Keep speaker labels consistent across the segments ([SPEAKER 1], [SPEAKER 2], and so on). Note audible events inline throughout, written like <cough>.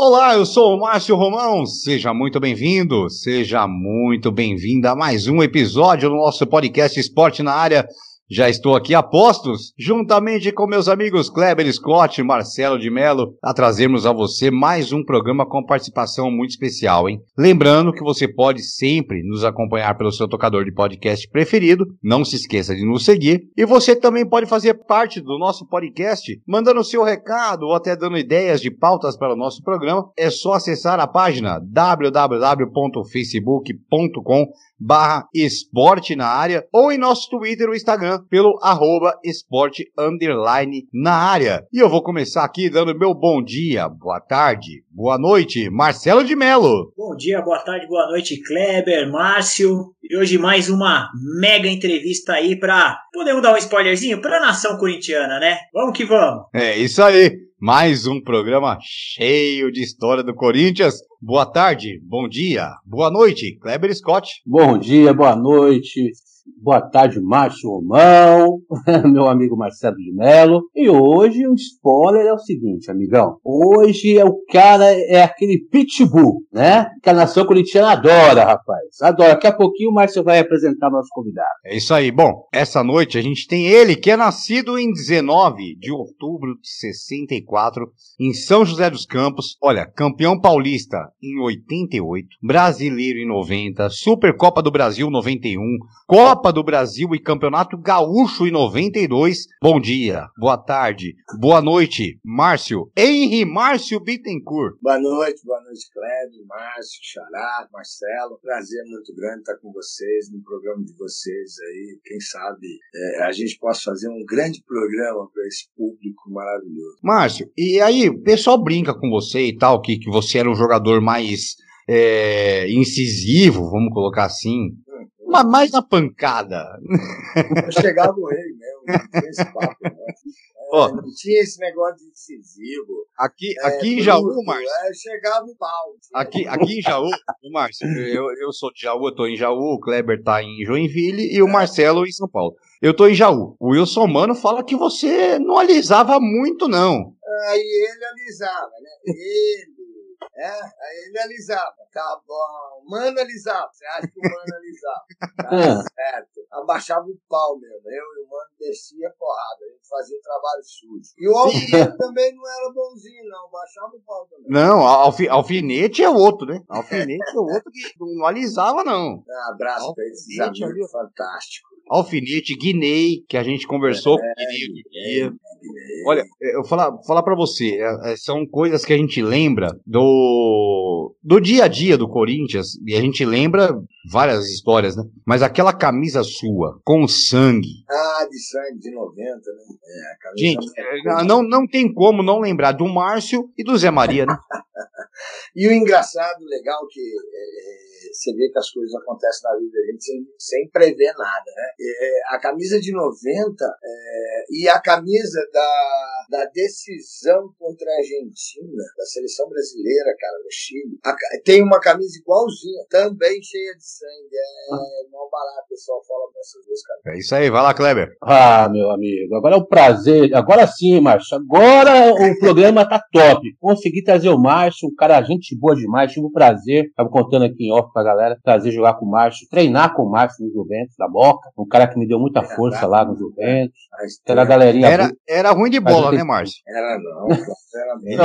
[SPEAKER 1] Olá, eu sou o Márcio Romão. Seja muito bem-vindo, seja muito bem-vinda a mais um episódio do nosso podcast Esporte na Área. Já estou aqui a postos, juntamente com meus amigos Kleber Scott e Marcelo de Mello, a trazermos a você mais um programa com participação muito especial, hein? Lembrando que você pode sempre nos acompanhar pelo seu tocador de podcast preferido, não se esqueça de nos seguir, e você também pode fazer parte do nosso podcast, mandando seu recado ou até dando ideias de pautas para o nosso programa. É só acessar a página www.facebook.com barra esporte na área ou em nosso Twitter ou Instagram pelo arroba esporte underline na área. E eu vou começar aqui dando meu bom dia, boa tarde, boa noite, Marcelo de Melo.
[SPEAKER 2] Bom dia, boa tarde, boa noite, Kleber, Márcio. E hoje mais uma mega entrevista aí para podemos dar um spoilerzinho para a nação corintiana, né? Vamos que vamos.
[SPEAKER 1] É isso aí. Mais um programa cheio de história do Corinthians. Boa tarde, bom dia, boa noite, Kleber Scott.
[SPEAKER 3] Bom dia, boa noite, Boa tarde, Márcio Romão, <laughs> meu amigo Marcelo de Mello. E hoje o spoiler é o seguinte, amigão. Hoje é o cara, é aquele pitbull, né? Que a nação corintiana adora, rapaz. Adora. Daqui a pouquinho o Márcio vai apresentar nosso convidado.
[SPEAKER 1] É isso aí. Bom, essa noite a gente tem ele, que é nascido em 19 de outubro de 64, em São José dos Campos. Olha, campeão paulista em 88, brasileiro em 90, Supercopa do Brasil 91, Copa Copa do Brasil e Campeonato Gaúcho em 92. Bom dia, boa tarde, boa noite, Márcio. Henri Márcio Bittencourt.
[SPEAKER 4] Boa noite, boa noite, Cléber, Márcio, Xará, Marcelo. Prazer muito grande estar com vocês no programa de vocês aí. Quem sabe é, a gente possa fazer um grande programa para esse público maravilhoso.
[SPEAKER 1] Márcio, e aí, o pessoal brinca com você e tal, que, que você era um jogador mais é, incisivo, vamos colocar assim. Mas mais na pancada.
[SPEAKER 4] Eu chegava no rei mesmo, não tinha esse papo, né? <laughs> É, não tinha esse negócio de decisivo.
[SPEAKER 1] Aqui, é, aqui em Jaú, Márcio.
[SPEAKER 4] É, chegava no pau.
[SPEAKER 1] Aqui, aqui em Jaú, Márcio, eu, eu sou de Jaú, eu tô em Jaú, o Kleber tá em Joinville e o Marcelo em São Paulo. Eu tô em Jaú. O Wilson Mano fala que você não alisava muito, não.
[SPEAKER 4] Aí ele alisava, né? Ele é, aí ele alisava. Tá bom. Mano alisava. Você acha que o mano alisava? Tá <laughs> certo. Abaixava o pau mesmo. Eu e o mano descia porrada. A gente fazia trabalho sujo. E o alfinete <laughs> também não era bonzinho, não. Baixava o pau também.
[SPEAKER 1] Não, alfi, alfinete é outro, né? Alfinete é outro que não alisava, não.
[SPEAKER 4] Um abraço pra esses amigos fantásticos.
[SPEAKER 1] Alfinete, Guinei, que a gente conversou é, com o Guinei outro dia. Olha, eu vou falar, falar para você, é, é, são coisas que a gente lembra do, do dia a dia do Corinthians, e a gente lembra várias histórias, né? Mas aquela camisa sua, com sangue.
[SPEAKER 4] Ah, de sangue, de 90, né? É,
[SPEAKER 1] a camisa gente, é, não, não tem como não lembrar do Márcio e do Zé Maria, né? <laughs>
[SPEAKER 4] e o engraçado, legal, que é, você vê que as coisas acontecem na vida da gente sem, sem prever nada, né? É, a camisa de 90 é, e a camisa da, da decisão contra a Argentina, da seleção brasileira, cara, no Chile, a, tem uma camisa igualzinha, também cheia de sangue. É mal barato, o pessoal fala dessas duas camisas.
[SPEAKER 1] É isso aí, vai lá, Kleber.
[SPEAKER 3] Ah, meu amigo, agora é um prazer. Agora sim, Márcio. Agora o programa tá top. Consegui trazer o Márcio, um cara, gente boa demais. Tive o prazer, tava contando aqui em off pra galera, prazer jogar com o Márcio, treinar com o Márcio no Juventus, da Boca. Um cara que me deu muita força lá no Juventus. Era galerinha.
[SPEAKER 1] Era, era ruim de bola, né, Márcio?
[SPEAKER 4] Era não, sinceramente.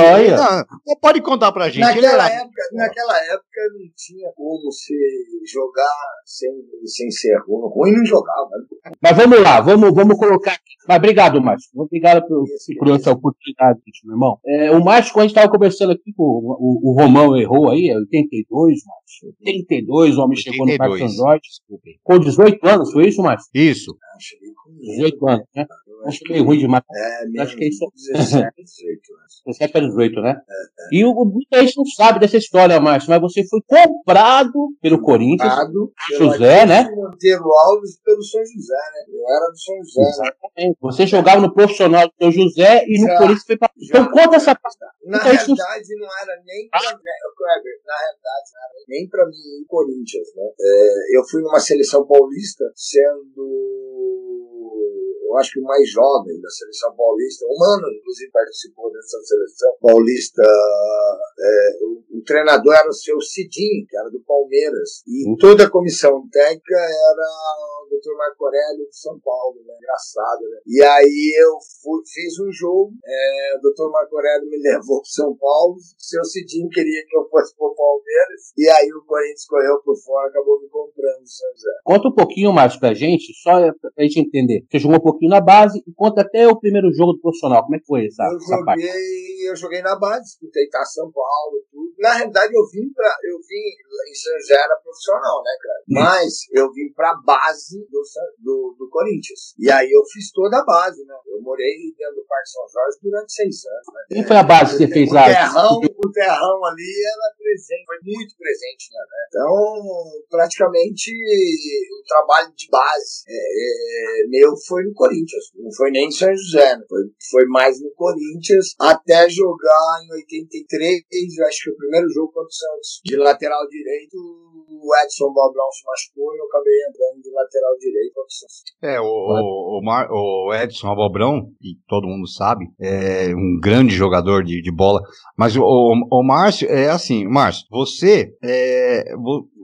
[SPEAKER 1] Não, pode contar pra gente.
[SPEAKER 4] Naquela, era... época, naquela época não tinha como você jogar sem, sem ser ruim. Ruim não jogava. Né?
[SPEAKER 3] Mas vamos lá, vamos, vamos colocar aqui. Mas obrigado, Márcio. Obrigado por, por essa oportunidade, meu irmão. É, o Márcio, quando a gente estava conversando aqui, o, o, o Romão errou aí, é 82, Márcio. 82, o homem 82. chegou no Parque Jorge. Com 18 anos, foi isso, Márcio?
[SPEAKER 1] Isso.
[SPEAKER 4] Ah, cheguei com
[SPEAKER 3] 18 anos, né? Acho que é ruim demais.
[SPEAKER 4] É, acho que é isso. 17, 18 anos.
[SPEAKER 3] 17 para 18, né? É, é. E o, muita gente não sabe dessa história, Márcio, mas você foi comprado pelo Corinthians, comprado José, né?
[SPEAKER 4] Monteiro Alves pelo São José, né? Eu era do São José, né? Exatamente.
[SPEAKER 3] né? Você jogava no profissional do São José e no já, Corinthians foi para. Então conta essa
[SPEAKER 4] parte. Na realidade, não era nem pra, Kleber, na realidade, não era nem para mim ir Corinthians, né? É, eu fui numa seleção paulista sendo eu acho que o mais jovem da seleção paulista, o Mano, inclusive, participou dessa seleção paulista. É, o, o, treinador era o seu Cidinho, que era do Palmeiras, e uhum. toda a comissão técnica era Dr. Marco Aurélio de São Paulo, né? Engraçado, né? E aí eu fui, fiz um jogo, é, o Dr. Marco Aurélio me <laughs> levou para São Paulo, o seu Cidinho queria que eu fosse para o Palmeiras, e aí o Corinthians correu por fora, acabou me comprando, São José.
[SPEAKER 3] Conta um pouquinho mais pra gente, só pra gente entender. Você jogou um pouquinho na base e conta até o primeiro jogo do profissional. Como é que foi essa,
[SPEAKER 4] eu essa joguei, parte? Eu joguei na base, disputei tá São Paulo. Na realidade, eu vim pra. Eu vim em São José era profissional, né, cara? Hum. Mas eu vim pra base do, do, do, Corinthians. E aí eu fiz toda a base, né? Eu morei dentro do Parque São Jorge durante seis anos. Né?
[SPEAKER 3] Quem foi a base que você fez
[SPEAKER 4] lá? Terrão, o terrão ali era presente, foi muito presente, né? Então, praticamente, o trabalho de base é, é, meu foi no Corinthians. Não foi nem em São José, né? foi, foi mais no Corinthians, até jogar em 83, acho que o primeiro jogo contra o Santos, de lateral direito, o Edson Bobrão se machucou e eu acabei entrando de lateral direito.
[SPEAKER 1] É, o, o, o, Mar, o Edson Bobrão, e todo mundo sabe, é um grande jogador de, de bola. Mas o, o, o Márcio, é assim, Márcio, você, é,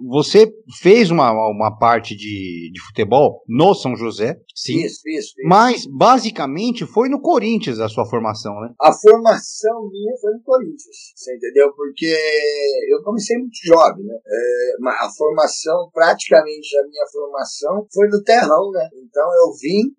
[SPEAKER 1] você fez uma, uma parte de, de futebol no São José, sim.
[SPEAKER 4] Isso, isso, isso.
[SPEAKER 1] Mas, basicamente, foi no Corinthians a sua formação, né?
[SPEAKER 4] A formação minha foi no Corinthians, você entendeu? Porque eu comecei muito jovem, né? É, a formação, praticamente a minha formação, foi no terrão, né? Então eu vim,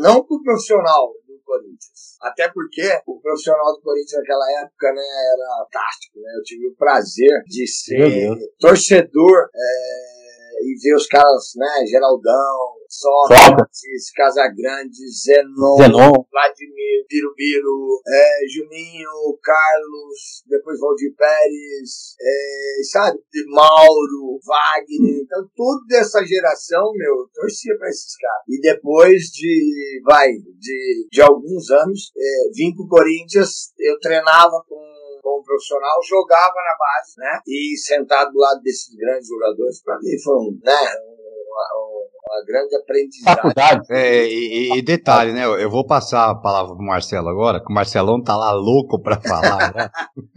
[SPEAKER 4] não pro profissional, Corinthians. Até porque o profissional do Corinthians naquela época né, era fantástico. Né? Eu tive o prazer de ser torcedor é, e ver os caras, né, Geraldão, Sócrates, Casagrande, Zenon, Zenon, Vladimir, Birubiru, é, Juninho, Carlos, depois Valdir Pérez, é, sabe? Mauro, Wagner. Então, toda essa geração, meu, torcia pra esses caras. E depois de, vai, de, de alguns anos, é, vim pro Corinthians, eu treinava com como profissional, jogava na base, né? E sentado do lado desses grandes jogadores, para mim foi um, né, um, um uma grande aprendizagem. Faculdade.
[SPEAKER 1] É, e, e, detalhe, né? Eu vou passar a palavra pro Marcelo agora, que o Marcelão tá lá louco pra <laughs> falar, né?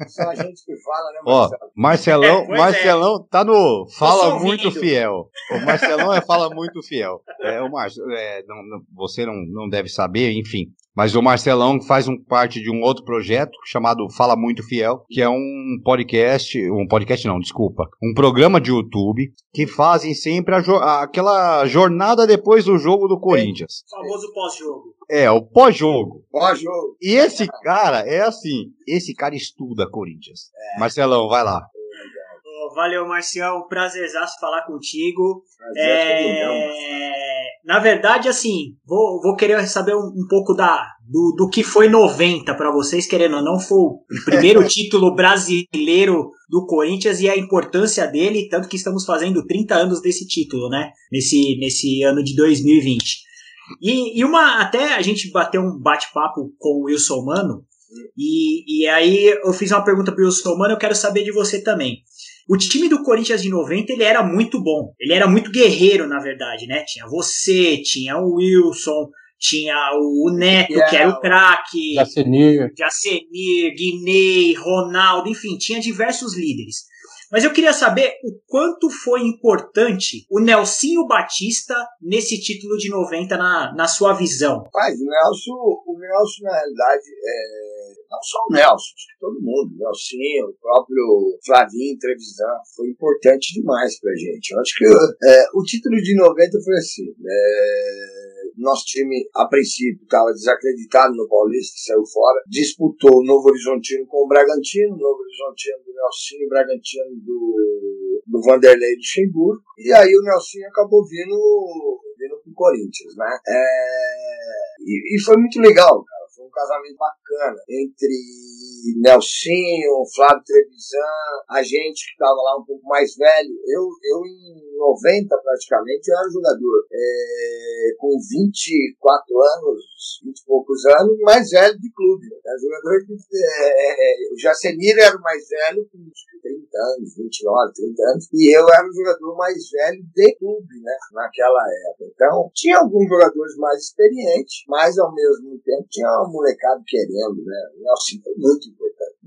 [SPEAKER 4] Só a gente que fala, né, Marcelo?
[SPEAKER 1] Ó, Marcelão, é, Marcelão é. tá no Fala Muito Fiel. O Marcelão é Fala Muito Fiel. É, o Marcelo, é, não, não, você não, não deve saber, enfim. Mas o Marcelão faz um, parte de um outro projeto chamado Fala Muito Fiel, que é um podcast, um podcast não, desculpa, um programa de YouTube que fazem sempre a, aquela jornada depois do jogo do Corinthians.
[SPEAKER 2] O famoso pós-jogo.
[SPEAKER 1] É, o pós-jogo.
[SPEAKER 4] Pós-jogo.
[SPEAKER 1] E esse cara é assim, esse cara estuda Corinthians. É. Marcelão, vai lá.
[SPEAKER 2] Valeu, Marcião. Prazerzaço falar contigo. Prazer, é... Na verdade, assim, vou, vou querer saber um, um pouco da, do, do que foi 90 para vocês, querendo ou não, foi o <laughs> primeiro título brasileiro do Corinthians e a importância dele, tanto que estamos fazendo 30 anos desse título, né? Nesse, nesse ano de 2020. E, e uma, até a gente bateu um bate-papo com o Wilson Mano, e, e aí eu fiz uma pergunta pro Wilson Mano, eu quero saber de você também. O time do Corinthians de 90 ele era muito bom. Ele era muito guerreiro, na verdade, né? Tinha você, tinha o Wilson, tinha o Neto, yeah. que era o craque.
[SPEAKER 3] Jacenir.
[SPEAKER 2] Jacenir, Guinei, Ronaldo, enfim, tinha diversos líderes. Mas eu queria saber o quanto foi importante o Nelsinho Batista nesse título de 90 na, na sua visão.
[SPEAKER 4] Pai, o Nelson, o Nelson, na realidade, é, não só o Nelson, todo mundo, o Nelsinho, o próprio Flavinho Trevisan, foi importante demais pra gente. Eu acho que é, o título de 90 foi assim. É, nosso time, a princípio, estava desacreditado no Paulista, saiu fora. Disputou o Novo Horizontino com o Bragantino, Novo Horizontino do Nelsinho, Bragantino do, do Vanderlei Luxemburgo. E aí o Nelsinho acabou vindo, vindo pro Corinthians, né? É, e, e foi muito legal, cara. Foi um casamento bacana entre Nelsinho, Flávio Trevisan, a gente que estava lá um pouco mais velho. Eu, eu em 90 praticamente eu era jogador. É, com 24 anos, 20 e poucos anos, mais velho de clube. Era jogador de. É, o Jacenir era o mais velho, com 30 anos, 29, 30 anos, e eu era o jogador mais velho de clube, né? Naquela época. Então, tinha alguns jogadores mais experientes, mas ao mesmo tempo tinha um molecado querendo, né? O Nelson foi muito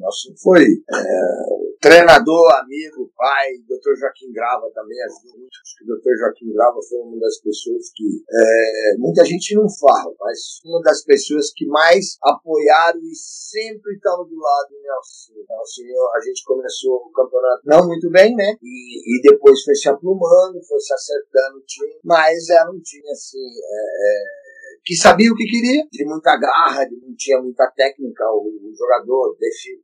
[SPEAKER 4] Nelson foi é, treinador, amigo, pai, Dr. Joaquim Grava também ajudou muito. Acho que o Dr. Joaquim Grava foi uma das pessoas que é, muita gente não fala, mas uma das pessoas que mais apoiaram e sempre estavam do lado do Nelson. Então, assim, a gente começou o campeonato não muito bem, né? E, e depois foi se aprumando, foi se acertando o time, mas era um time assim. É, é que sabia o que queria, de muita garra, de não tinha muita técnica. O, o jogador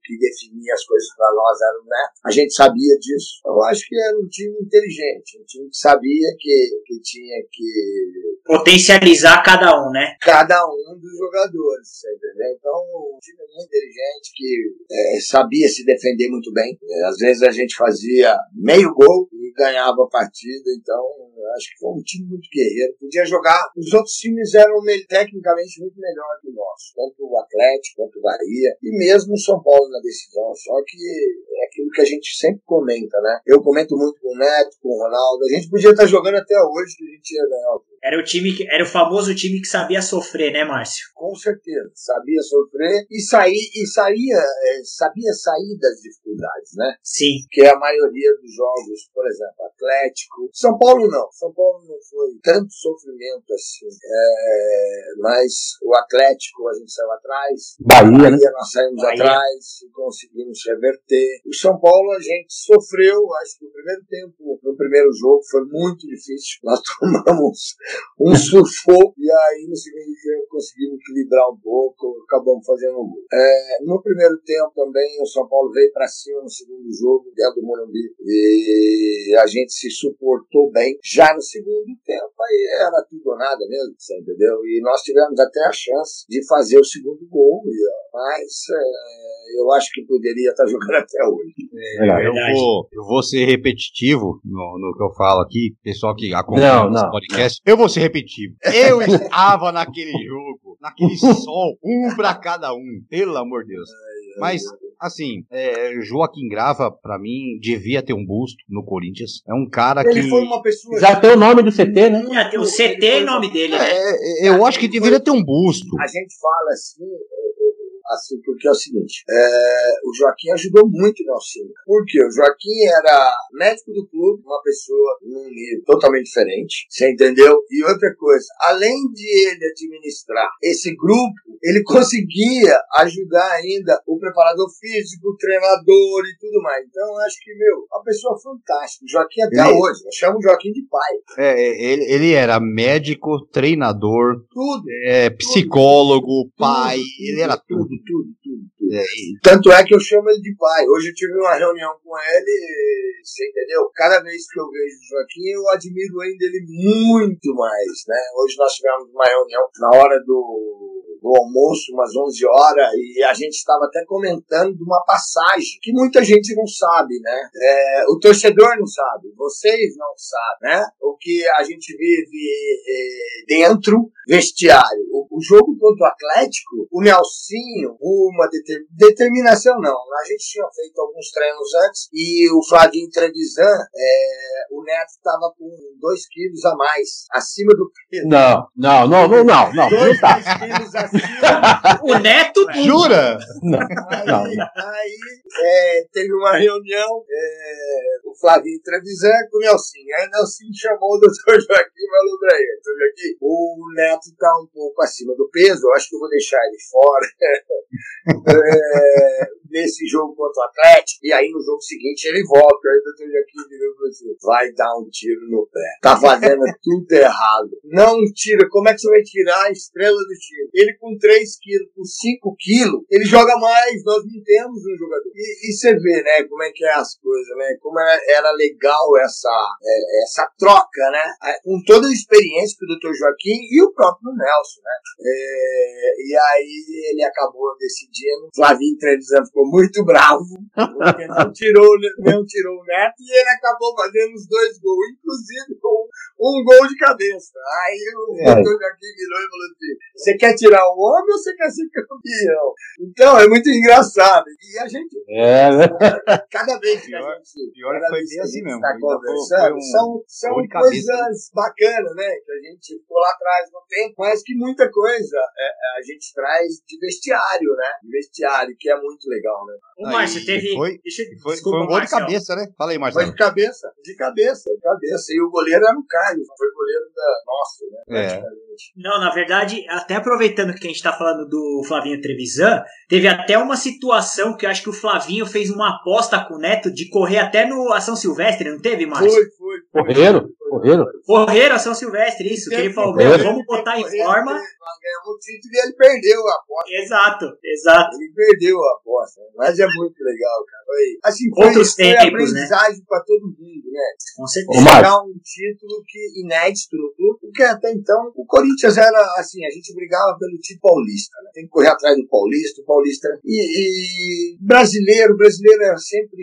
[SPEAKER 4] que definia as coisas para nós era o Neto. A gente sabia disso. Eu acho que era um time inteligente, um time que sabia que, que tinha que
[SPEAKER 2] potencializar cada um, né?
[SPEAKER 4] Cada um dos jogadores, entendeu? Então, um time muito inteligente que é, sabia se defender muito bem. Às vezes a gente fazia meio gol e ganhava a partida, então acho que foi um time muito guerreiro. Podia jogar. Os outros times eram tecnicamente muito melhor que o nosso, tanto o Atlético quanto o Bahia, e mesmo o São Paulo na decisão. Só que é aquilo que a gente sempre comenta, né? Eu comento muito com o Neto, com o Ronaldo. A gente podia estar jogando até hoje que a gente ia ganhar
[SPEAKER 2] era o time que, era o famoso time que sabia sofrer, né, Márcio?
[SPEAKER 4] Com certeza, sabia sofrer e sair e saía, é, sabia sair das dificuldades, né?
[SPEAKER 2] Sim.
[SPEAKER 4] Que é a maioria dos jogos, por exemplo, Atlético, São Paulo não, São Paulo não foi tanto sofrimento assim, é, mas o Atlético a gente saiu atrás,
[SPEAKER 3] Bahia, Bahia
[SPEAKER 4] né? nós saímos Bahia. atrás e conseguimos reverter. O São Paulo a gente sofreu, acho que o primeiro tempo, no primeiro jogo foi muito difícil, nós <laughs> tomamos um surfou e aí no segundo tempo conseguimos equilibrar um pouco, acabamos fazendo um gol. É, no primeiro tempo também o São Paulo veio para cima no segundo jogo, dentro do Morumbi, e a gente se suportou bem. Já no segundo tempo aí era tudo ou nada mesmo, você entendeu? E nós tivemos até a chance de fazer o segundo gol, mas é, eu acho que poderia estar <laughs> jogando até hoje.
[SPEAKER 1] É, eu, vou, eu vou ser repetitivo no, no que eu falo aqui, pessoal que acompanha o podcast. Eu vou ser repetitivo. Eu estava naquele jogo, naquele sol, um para cada um, pelo amor de Deus. Mas, assim, é, Joaquim Grava, para mim, devia ter um busto no Corinthians. É um cara
[SPEAKER 4] ele
[SPEAKER 1] que.
[SPEAKER 4] Foi uma pessoa
[SPEAKER 3] Já tem o nome do CT, né?
[SPEAKER 2] O CT em nome dele, né?
[SPEAKER 1] É, eu acho que deveria ter um busto.
[SPEAKER 4] A gente fala assim, assim, porque é o seguinte, é, o Joaquim ajudou muito o Nelson. Por quê? O Joaquim era médico do clube, uma pessoa num nível totalmente diferente, você entendeu? E outra coisa, além de ele administrar esse grupo, ele conseguia ajudar ainda o preparador físico, o treinador e tudo mais. Então, acho que, meu, uma pessoa fantástica. O Joaquim até ele... hoje, eu chamo o Joaquim de pai.
[SPEAKER 1] É, é, ele, ele era médico, treinador,
[SPEAKER 4] tudo,
[SPEAKER 1] é, psicólogo, tudo, pai, tudo, ele era tudo
[SPEAKER 4] tudo, tudo, tudo. É, Tanto é que eu chamo ele de pai. Hoje eu tive uma reunião com ele, você entendeu? Cada vez que eu vejo o Joaquim, eu admiro ainda ele muito mais, né? Hoje nós tivemos uma reunião na hora do do almoço, umas 11 horas, e a gente estava até comentando de uma passagem que muita gente não sabe, né? É, o torcedor não sabe, vocês não sabem, né? O que a gente vive é, dentro vestiário. O, jogo contra o Atlético, o Nelsinho, uma deter, determinação não. A gente tinha feito alguns treinos antes e o Flavinho Trevisan, é, o Neto estava com 2 quilos a mais, acima do
[SPEAKER 3] peso. Não, não, não, não, não. não,
[SPEAKER 4] dois, tá. quilos acima. <laughs>
[SPEAKER 2] o Neto
[SPEAKER 1] Jura?
[SPEAKER 3] Não,
[SPEAKER 4] aí, não, aí é, teve uma reunião, é, o Flavinho Trevisan com o Nelsinho. Aí o Nelsinho chamou o doutor Joaquim e falou pra ele, doutor Joaquim, o Neto Neto está um pouco acima do peso, eu acho que eu vou deixar ele fora. <laughs> É, nesse jogo contra o Atlético, e aí no jogo seguinte ele volta. Aí o doutor Jaquim virou e assim: vai dar um tiro no pé. Tá fazendo <laughs> tudo errado. Não tira, como é que você vai tirar a estrela do time? Ele com 3 quilos, com 5 quilos, ele joga mais, nós não temos um jogador. E, e você vê, né, como é que é as coisas, né? Como era legal essa, é, essa troca, né? Com toda a experiência que o doutor Joaquim e o próprio próprio Nelson, né? É, e aí ele acabou decidindo, Flavinho Trevisan ficou ficou muito bravo, porque não tirou, não tirou o Neto e ele acabou fazendo os dois gols, inclusive com um gol de cabeça. Aí o é. doutor Joaquim virou e falou assim: você quer tirar o homem ou você quer ser campeão? Então é muito engraçado. E a gente. É, né? <laughs> Cada vez que a gente. Pior cada foi assim mesmo. Tá conversando, um são, são coisas bacanas, né? Que a gente ficou lá atrás no tempo, mas que muita coisa é, a gente traz de vestiário, né? De vestiário, que é muito legal, né?
[SPEAKER 2] O Márcio teve.
[SPEAKER 1] Foi, Deixa, foi, desculpa, foi um gol de cabeça, né? Fala aí, Márcio.
[SPEAKER 4] Foi de cabeça, de cabeça, de cabeça. E o goleiro era o Carlos, foi goleiro da nossa, né?
[SPEAKER 2] É. Não, na verdade, até aproveitando que a gente tá falando do Flavinho Trevisan, teve até uma situação que eu acho que o Flavinho fez uma aposta com o Neto de correr até no Ação Silvestre, não teve, Márcio?
[SPEAKER 3] Foi, foi. Correram? Correram?
[SPEAKER 2] Correram Ação Silvestre, isso. Que ele falou, vamos botar em forma.
[SPEAKER 4] Nós ganhamos o título e ele perdeu a aposta.
[SPEAKER 2] Exato, exato.
[SPEAKER 4] Ele perdeu a aposta. Mas é muito legal, cara. Foi, assim,
[SPEAKER 2] foi, Outros
[SPEAKER 4] foi
[SPEAKER 2] tempos, né?
[SPEAKER 4] aprendizagem né? para todo mundo, né?
[SPEAKER 2] Com certeza.
[SPEAKER 4] Um título que, inédito no clube, porque até então o Corinthians era assim, a gente brigava pelo título paulista, né? Tem que correr atrás do paulista, o paulista. E, e brasileiro, brasileiro era sempre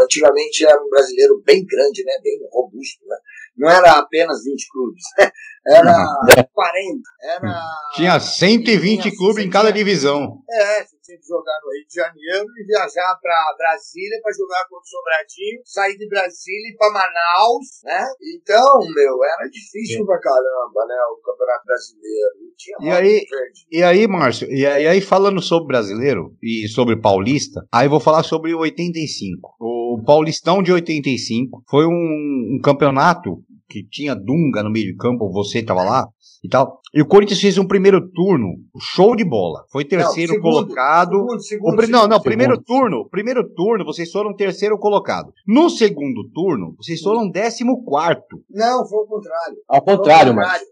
[SPEAKER 4] antigamente era um brasileiro bem grande, né? bem robusto. Né? Não era apenas 20 clubes, <laughs> era 40. Era,
[SPEAKER 1] tinha 120 tinha clubes em cada divisão.
[SPEAKER 4] É, tinha que jogar no Rio de Janeiro e viajar para Brasília para jogar contra o Sobradinho, sair de Brasília e para Manaus, né? Então, meu, era difícil pra caramba, né? O Campeonato Brasileiro.
[SPEAKER 1] E, aí, e aí, Márcio, e aí, e aí falando sobre brasileiro e sobre paulista, aí vou falar sobre o 85. O Paulistão de 85 foi um, um campeonato que tinha Dunga no meio de campo, você estava lá e tal. E o Corinthians fez um primeiro turno, show de bola. Foi terceiro não, segundo, colocado. Segundo, segundo, o, não, não, primeiro turno, primeiro turno vocês foram terceiro colocado. No segundo turno, vocês foram décimo quarto.
[SPEAKER 4] Não, foi o contrário.
[SPEAKER 3] Ao contrário, mas.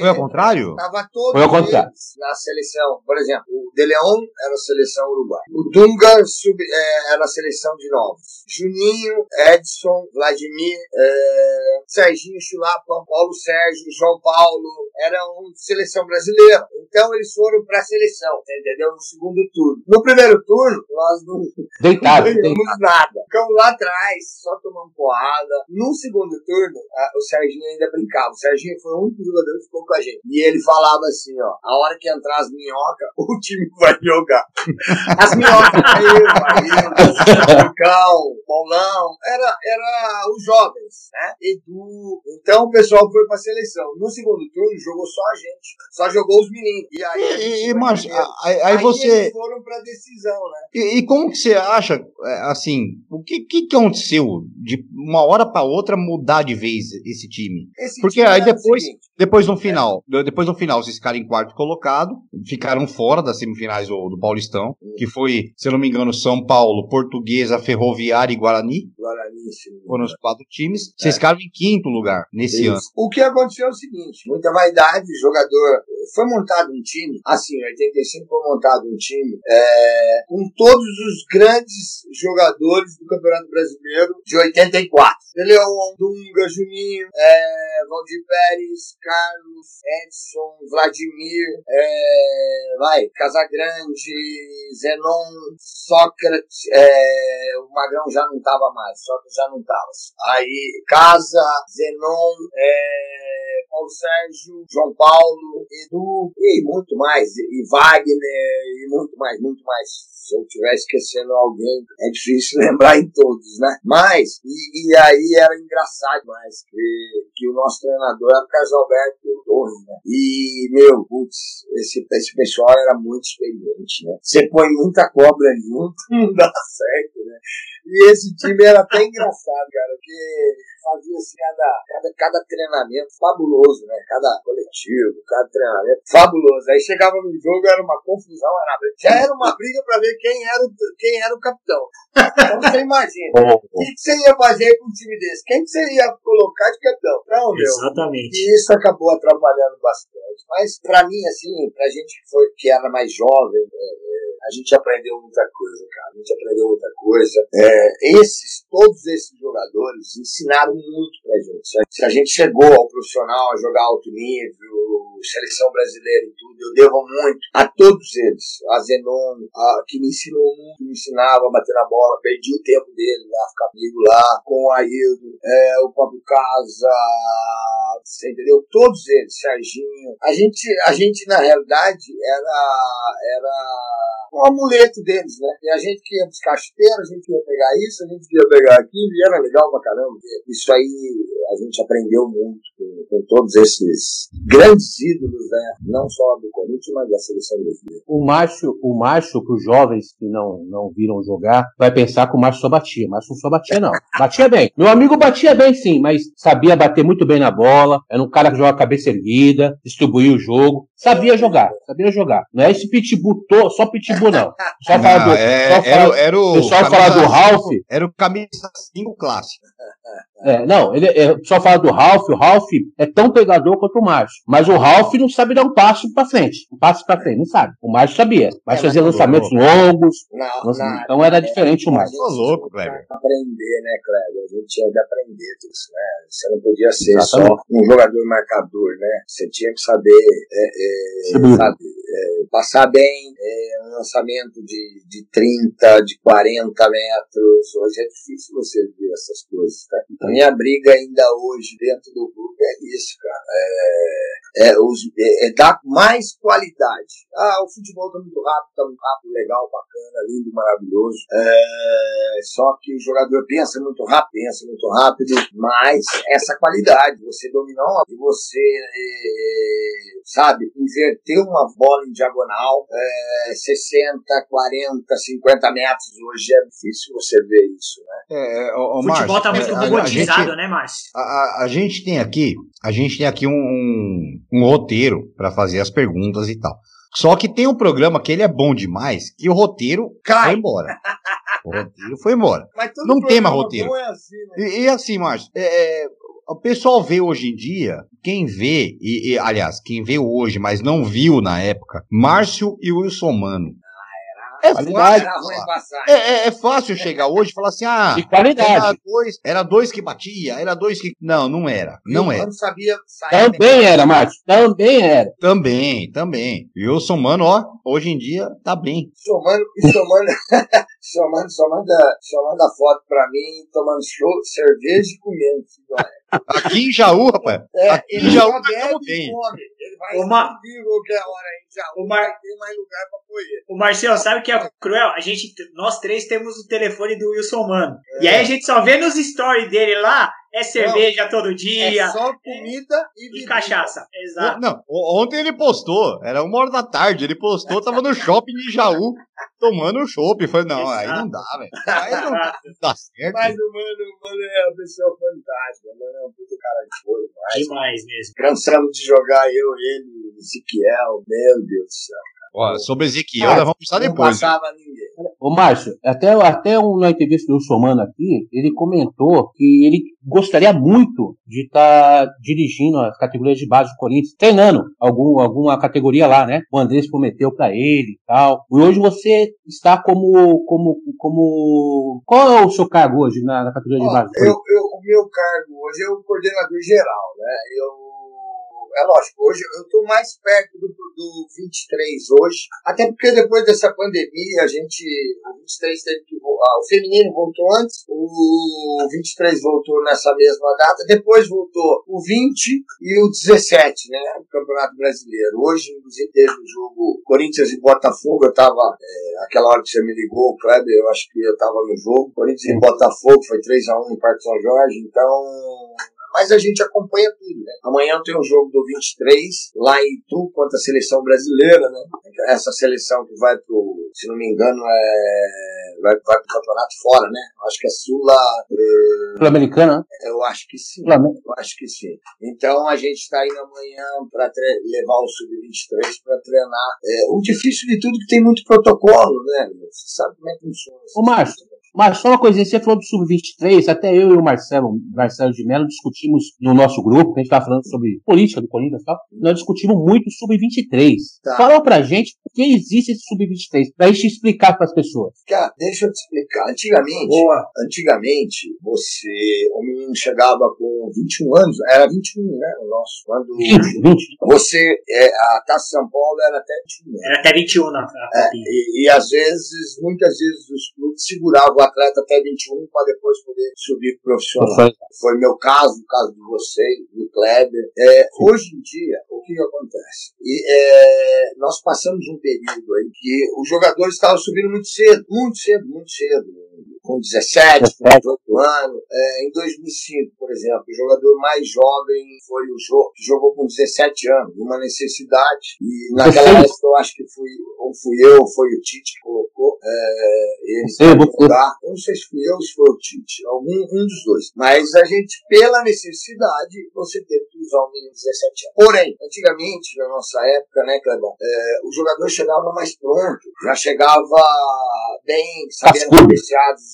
[SPEAKER 1] Foi ao contrário?
[SPEAKER 4] Tava todo
[SPEAKER 3] foi ao contrário.
[SPEAKER 4] na seleção. Por exemplo, o De Leon era a seleção uruguaia. O Dunga sub, é, era a seleção de novos. Juninho, Edson, Vladimir, é, Serginho Chulapa, Paulo Sérgio, João Paulo, eram seleção brasileira. Então eles foram para a seleção, entendeu? No segundo turno. No primeiro turno, nós não, <laughs>
[SPEAKER 3] deitado,
[SPEAKER 4] não ganhamos nada. Ficamos lá atrás, só tomando porrada. No segundo turno, a, o Serginho ainda brincava. O Serginho foi o único jogador que ficou com a gente. E ele falava assim, ó, a hora que entrar as minhocas, <laughs> o time vai jogar. <laughs> As minhocas, Maílson, Cão, Paulão, era, era os jovens, né? Edu. Então o pessoal foi para a seleção. No segundo turno, jogou só a gente. Só jogou os meninos. E aí,
[SPEAKER 1] e, mas, aí, aí, você. Eles
[SPEAKER 4] foram pra decisão, né?
[SPEAKER 1] E, e, como que você acha, é, assim, o que, que, aconteceu de uma hora para outra mudar de vez esse time? Esse Porque time aí depois, depois no final, depois no final, vocês ficaram em quarto colocado, ficaram fora das semifinais do, do Paulistão, que foi, se eu não me engano, São Paulo, Portuguesa, Ferroviária e Guarani.
[SPEAKER 4] Guarani, sim.
[SPEAKER 1] Foram os quatro times. Vocês é. ficaram em quinto lugar nesse Isso. ano.
[SPEAKER 4] O que aconteceu é o seguinte: muita vaidade, jogador. Foi montado um time, assim, em 85 foi montado um time é, com todos os grandes jogadores do Campeonato Brasileiro de 84. Leão, Dunga, Juninho, é, Valdir Pérez, Carlos, Edson, Vladimir, é, vai, Casagrande, Zenon, Sócrates, é, o Magrão já não tava mais, Sócrates já não tava. Aí, Casa, Zenon, é, Paulo Sérgio, João Paulo, Edu e muito mais, e Wagner e muito mais, muito mais se eu estiver esquecendo alguém, é difícil <laughs> lembrar em todos, né? Mas, e, e aí era engraçado mais que, que o nosso treinador era o Carlos Alberto Torres, né? E, meu, putz, esse, esse pessoal era muito experiente, né? Você põe muita cobra junto, <laughs> não dá certo, né? E esse time era até engraçado, cara, que fazia assim, cada, cada, cada treinamento fabuloso, né? Cada coletivo, cada treinamento fabuloso. Aí chegava no jogo, era uma confusão, era, já era uma briga para ver quem era, o, quem era o capitão. Então você imagina. o que você ia fazer com um time desse? Quem que você ia colocar de capitão? Não, meu.
[SPEAKER 2] Exatamente.
[SPEAKER 4] E isso acabou atrapalhando bastante. Mas para mim, assim, pra gente que, foi, que era mais jovem, é, é, a gente aprendeu muita coisa, cara. A gente aprendeu muita coisa. É, esses, todos esses jogadores ensinaram muito pra gente. Se a gente chegou ao profissional a jogar alto nível, seleção brasileira e tudo, eu devo muito a todos eles. A Zenon, a, que me ensinou muito, me ensinava a bater na bola, perdi o tempo dele lá, ficar comigo lá, com o Aildo, é, o próprio Casa, você entendeu? Todos eles, Serginho. A gente, a gente na realidade, era, era um amuleto deles, né? E a gente que ia buscar chuteira, a gente ia pegar isso, a gente ia pegar aquilo, e era legal pra caramba. Isso aí a gente aprendeu muito com, com todos esses grandes ídolos, né? Não só do Corinthians, mas da seleção brasileira.
[SPEAKER 3] O macho, o macho, para os jovens que não, não viram jogar, vai pensar que o macho só batia. O macho não só batia, não. Batia bem. Meu amigo batia bem, sim, mas sabia bater muito bem na bola. Era um cara que jogava a cabeça erguida, distribuía o jogo. Sabia jogar, sabia jogar. Não é esse pitbull, só pitbull não. <laughs> Só
[SPEAKER 1] falar do, é, só
[SPEAKER 3] era, era o pessoal falar do Ralph.
[SPEAKER 1] Era o camisa 5 clássico. <laughs>
[SPEAKER 3] É, não, ele é, só fala do Ralph, o Ralph é tão pegador quanto o Márcio. Mas o Ralph não sabe dar um passo pra frente. Um passo pra frente, não sabe. O Márcio sabia. Mas é, fazia lançamentos longos. Não, não, então era diferente o Márcio.
[SPEAKER 1] Sou louco, Kleber.
[SPEAKER 4] Aprender, né, Kleber? A gente tinha que aprender tudo isso, né? Você não podia ser Exatamente. só um jogador marcador, né? Você tinha que saber, é, é, sabe, é, passar bem, é, um lançamento de, de 30, de 40 metros. Hoje é difícil você ver essas coisas, tá? Então, minha briga ainda hoje dentro do grupo é isso, cara. É, é, os, é, é dar mais qualidade. Ah, o futebol tá muito rápido, tá muito rápido, legal, bacana, lindo, maravilhoso. É, só que o jogador pensa muito rápido, pensa muito rápido, mas essa qualidade, você dominar uma, você, é, sabe, inverter uma bola em diagonal, é, 60, 40, 50 metros, hoje é difícil você ver isso, né?
[SPEAKER 2] É, o, o futebol tá muito robotizado, né, Márcio?
[SPEAKER 1] A, a, gente tem aqui, a gente tem aqui um, um, um roteiro para fazer as perguntas e tal. Só que tem um programa que ele é bom demais, que o roteiro Cai. foi embora. O roteiro foi embora. Não tem mais roteiro. É assim, né? e, e, assim, Márcio, é, é, o pessoal vê hoje em dia, quem vê, e, e, aliás, quem vê hoje, mas não viu na época, Márcio e Wilson Mano. É qualidade. É, é, é, fácil chegar hoje e falar assim, ah,
[SPEAKER 3] de qualidade.
[SPEAKER 1] Era dois, era dois que batia, era dois que. Não, não era. Não era.
[SPEAKER 4] Sabia
[SPEAKER 3] também era, Márcio. Também era.
[SPEAKER 1] Também, também. E o Somano, ó, hoje em dia tá bem.
[SPEAKER 4] Somando, somando, somando, somando, somando a foto pra mim, tomando show, cerveja e comendo.
[SPEAKER 1] Aqui em Jaú, rapaz. É, aqui em Jaú, tá bem.
[SPEAKER 4] Ele vai Uma... qualquer hora aí em Jaú. O Mar... Tem mais lugar pra
[SPEAKER 2] o Marcelo, sabe o que é cruel? A gente, nós três temos o telefone do Wilson Mano. É. E aí a gente só vê nos stories dele lá, é cerveja não, todo dia.
[SPEAKER 4] É só comida
[SPEAKER 2] e, e cachaça. Exato.
[SPEAKER 1] Não, ontem ele postou, era uma hora da tarde, ele postou, tava no shopping de Jaú, tomando chopp. Falei, não, Exato. aí não dá, velho. Aí não dá certo.
[SPEAKER 4] Mas o mano, o mano é uma pessoa fantástica, o mano é um puto cara de fogo.
[SPEAKER 2] Demais mesmo.
[SPEAKER 4] Cansamos de jogar eu, ele, Ezequiel, meu Deus do céu.
[SPEAKER 1] Ó, sobre Ezequiel, nós vamos precisar depois.
[SPEAKER 4] Não passava ninguém.
[SPEAKER 3] Ô, Márcio, até, até uma entrevista do Somano aqui, ele comentou que ele gostaria muito de estar tá dirigindo as categorias de base do Corinthians, treinando algum, alguma categoria lá, né? O Andrés prometeu para ele e tal. E hoje você está como, como, como... Qual é o seu cargo hoje na, na categoria de base?
[SPEAKER 4] Eu, eu, o meu cargo hoje é o coordenador geral, né? Eu é lógico, hoje eu estou mais perto do, do 23 hoje, até porque depois dessa pandemia a gente, o 23 teve que ah, o feminino voltou antes, o 23 voltou nessa mesma data, depois voltou o 20 e o 17, né, Campeonato Brasileiro. Hoje, inclusive, teve o jogo Corinthians e Botafogo, eu estava, é, aquela hora que você me ligou, Kleber, eu acho que eu estava no jogo, Corinthians e Botafogo, foi 3x1 no Parque São Jorge, então mas a gente acompanha tudo, né? Amanhã tem um jogo do 23, lá em Itu, contra a seleção brasileira, né? Essa seleção que vai pro, se não me engano, é, vai, vai pro campeonato fora, né? Acho que é Sula...
[SPEAKER 3] É... Sul-Americana?
[SPEAKER 4] Eu acho que sim. Eu acho que sim. Então a gente está indo amanhã para levar o Sub-23 para treinar. É, o difícil de tudo é que tem muito protocolo, né? Você sabe como é que funciona.
[SPEAKER 3] Ô, Márcio, Mas só uma coisinha, você falou do Sub-23, até eu e o Marcelo, Marcelo de Mello discutimos no nosso grupo, que a gente estava falando sobre política do Corinthians e tal, nós discutimos muito Sub-23. Tá. Fala pra gente por que existe esse Sub-23, pra gente explicar para as pessoas.
[SPEAKER 4] Cara, deixa eu te explicar. Antigamente, Boa. antigamente, você, o menino chegava com 21 anos, era 21, né, o nosso, quando
[SPEAKER 3] 20, 20.
[SPEAKER 4] você, é, a Taça São Paulo era até 21.
[SPEAKER 2] Era até 21 na,
[SPEAKER 4] é, e, e, às vezes, muitas vezes os clubes seguravam o atleta até 21 para depois poder subir profissional. Foi meu caso, o caso de vocês, do Kleber. É, hoje em dia, o que, que acontece? E, é, nós passamos um período aí que os jogadores estavam subindo muito cedo, muito cedo, muito cedo com 17, com 18 anos. É, em 2005, por exemplo, o jogador mais jovem foi o Jô, que jogou com 17 anos, uma necessidade. E naquela época eu acho que fui, ou fui eu, ou foi o Tite que colocou é, ele jogar. Eu não sei se fui eu ou se foi o Tite, algum um dos dois. Mas a gente, pela necessidade, você teve que usar um menino de 17 anos. Porém, antigamente, na nossa época, né, Clebão, é, o jogador chegava mais pronto, já chegava bem, sabendo apreciados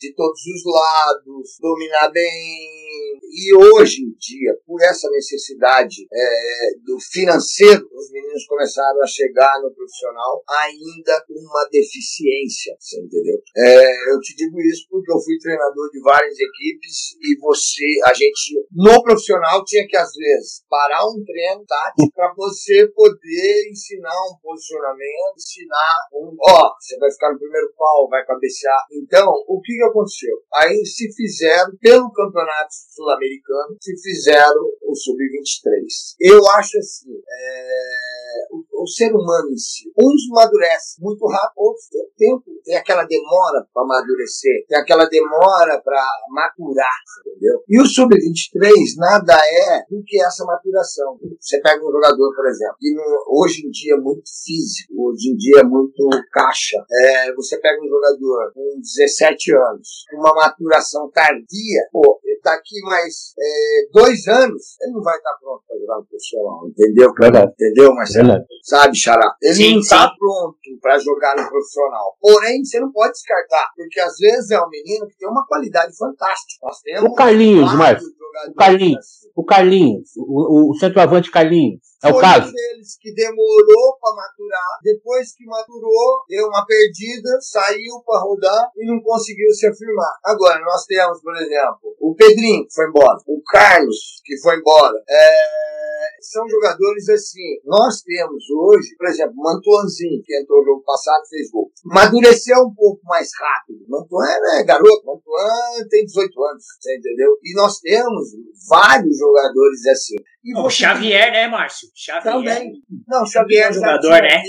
[SPEAKER 4] de todos os lados, dominar bem. E hoje em dia, por essa necessidade é, do financeiro, os meninos começaram a chegar no profissional ainda com uma deficiência, você entendeu? É, eu te digo isso porque eu fui treinador de várias equipes e você, a gente, no profissional, tinha que às vezes parar um treino tático para você poder ensinar um posicionamento, ensinar um, ó, você vai ficar no primeiro pau, vai cabecear. Então, o que, aconteceu? Aí se fizeram, pelo campeonato sul-americano, se fizeram o sub-23. Eu acho assim, é, o, o, ser humano em si, uns amadurecem muito rápido, outros têm tempo, tem aquela demora para amadurecer, tem aquela demora para maturar, entendeu? E o sub-23 nada é do que essa maturação. Você pega um jogador, por exemplo, que no, hoje em dia é muito físico, hoje em dia é muito caixa. É, você pega um jogador com 17 anos, uma maturação tardia, pô, daqui mais é, dois anos, ele não vai estar pronto para jogar no profissional, entendeu? Verdade. Entendeu, Marcelo? Verdade. Sabe, Xará? Ele sim, não está pronto para jogar no profissional. Porém, você não pode descartar, porque às vezes é um menino que tem uma qualidade fantástica. Nós temos
[SPEAKER 3] o Carlinhos, Marcos. O Carlinhos. Assim. O Carlinhos. O, o centroavante Carlinhos. É o caso.
[SPEAKER 4] deles que demorou para maturar, depois que maturou, deu uma perdida, saiu para rodar e não conseguiu se afirmar. Agora, nós temos, por exemplo, o Pedrinho, que foi embora, o Carlos, que foi embora. É são jogadores assim. Nós temos hoje, por exemplo, Mantuanzinho, que entrou no jogo passado fez gol. Madureceu um pouco mais rápido. Mantuan é garoto, Mantuan tem 18 anos, você entendeu? E nós temos vários jogadores assim.
[SPEAKER 2] E o Xavier, né, Márcio? Xavier.
[SPEAKER 4] Também. Não, Xavier
[SPEAKER 2] é jogador, né?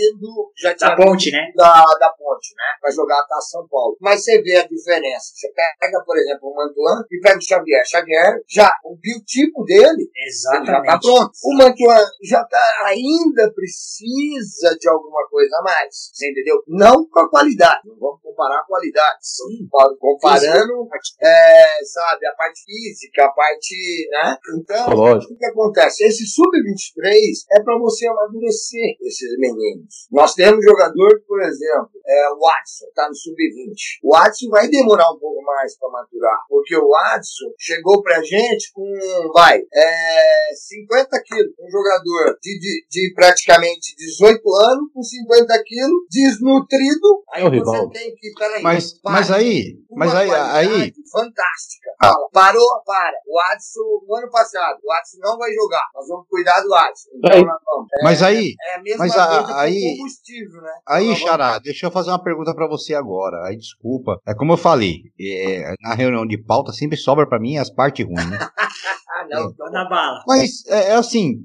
[SPEAKER 4] Já
[SPEAKER 2] da ponte, né?
[SPEAKER 4] Da, da ponte, né? Pra jogar a São Paulo. Mas você vê a diferença. Você pega, por exemplo, o Mantuan e pega o Xavier. Xavier, já, o biotipo dele,
[SPEAKER 2] Exatamente.
[SPEAKER 4] já tá pronto. O Mantuan já tá, ainda precisa de alguma coisa a mais. Você entendeu? Não com a qualidade. Não vamos comparar a qualidade. Sim. Comparando, é, sabe, a parte física, a parte, né? Então, Lógico. o que acontece? Esse sub-23 é para você amadurecer esses meninos. Nós temos jogador, por exemplo, é, o Watson, tá no sub-20. O Watson vai demorar um pouco mais para maturar, porque o Watson chegou pra gente com, vai, é, 50 quilos. Um jogador de, de, de praticamente 18 anos, com 50 quilos, desnutrido.
[SPEAKER 1] Aí é você tem que, peraí, mas, mas aí, mas aí, aí.
[SPEAKER 4] Fantástica. Ah. Parou, para. O Adson, no ano passado, o Adson não vai jogar. Nós vamos cuidar do Adson. Então,
[SPEAKER 1] vamos. É, mas aí.
[SPEAKER 4] É a mesma mas aí,
[SPEAKER 1] combustível, né? Aí, então, Xará, deixa eu fazer uma pergunta para você agora. Aí, desculpa. É como eu falei, é, na reunião de pauta sempre sobra para mim as partes ruins, né? <laughs>
[SPEAKER 2] ah, não, é. na bala.
[SPEAKER 1] Mas, é, é assim,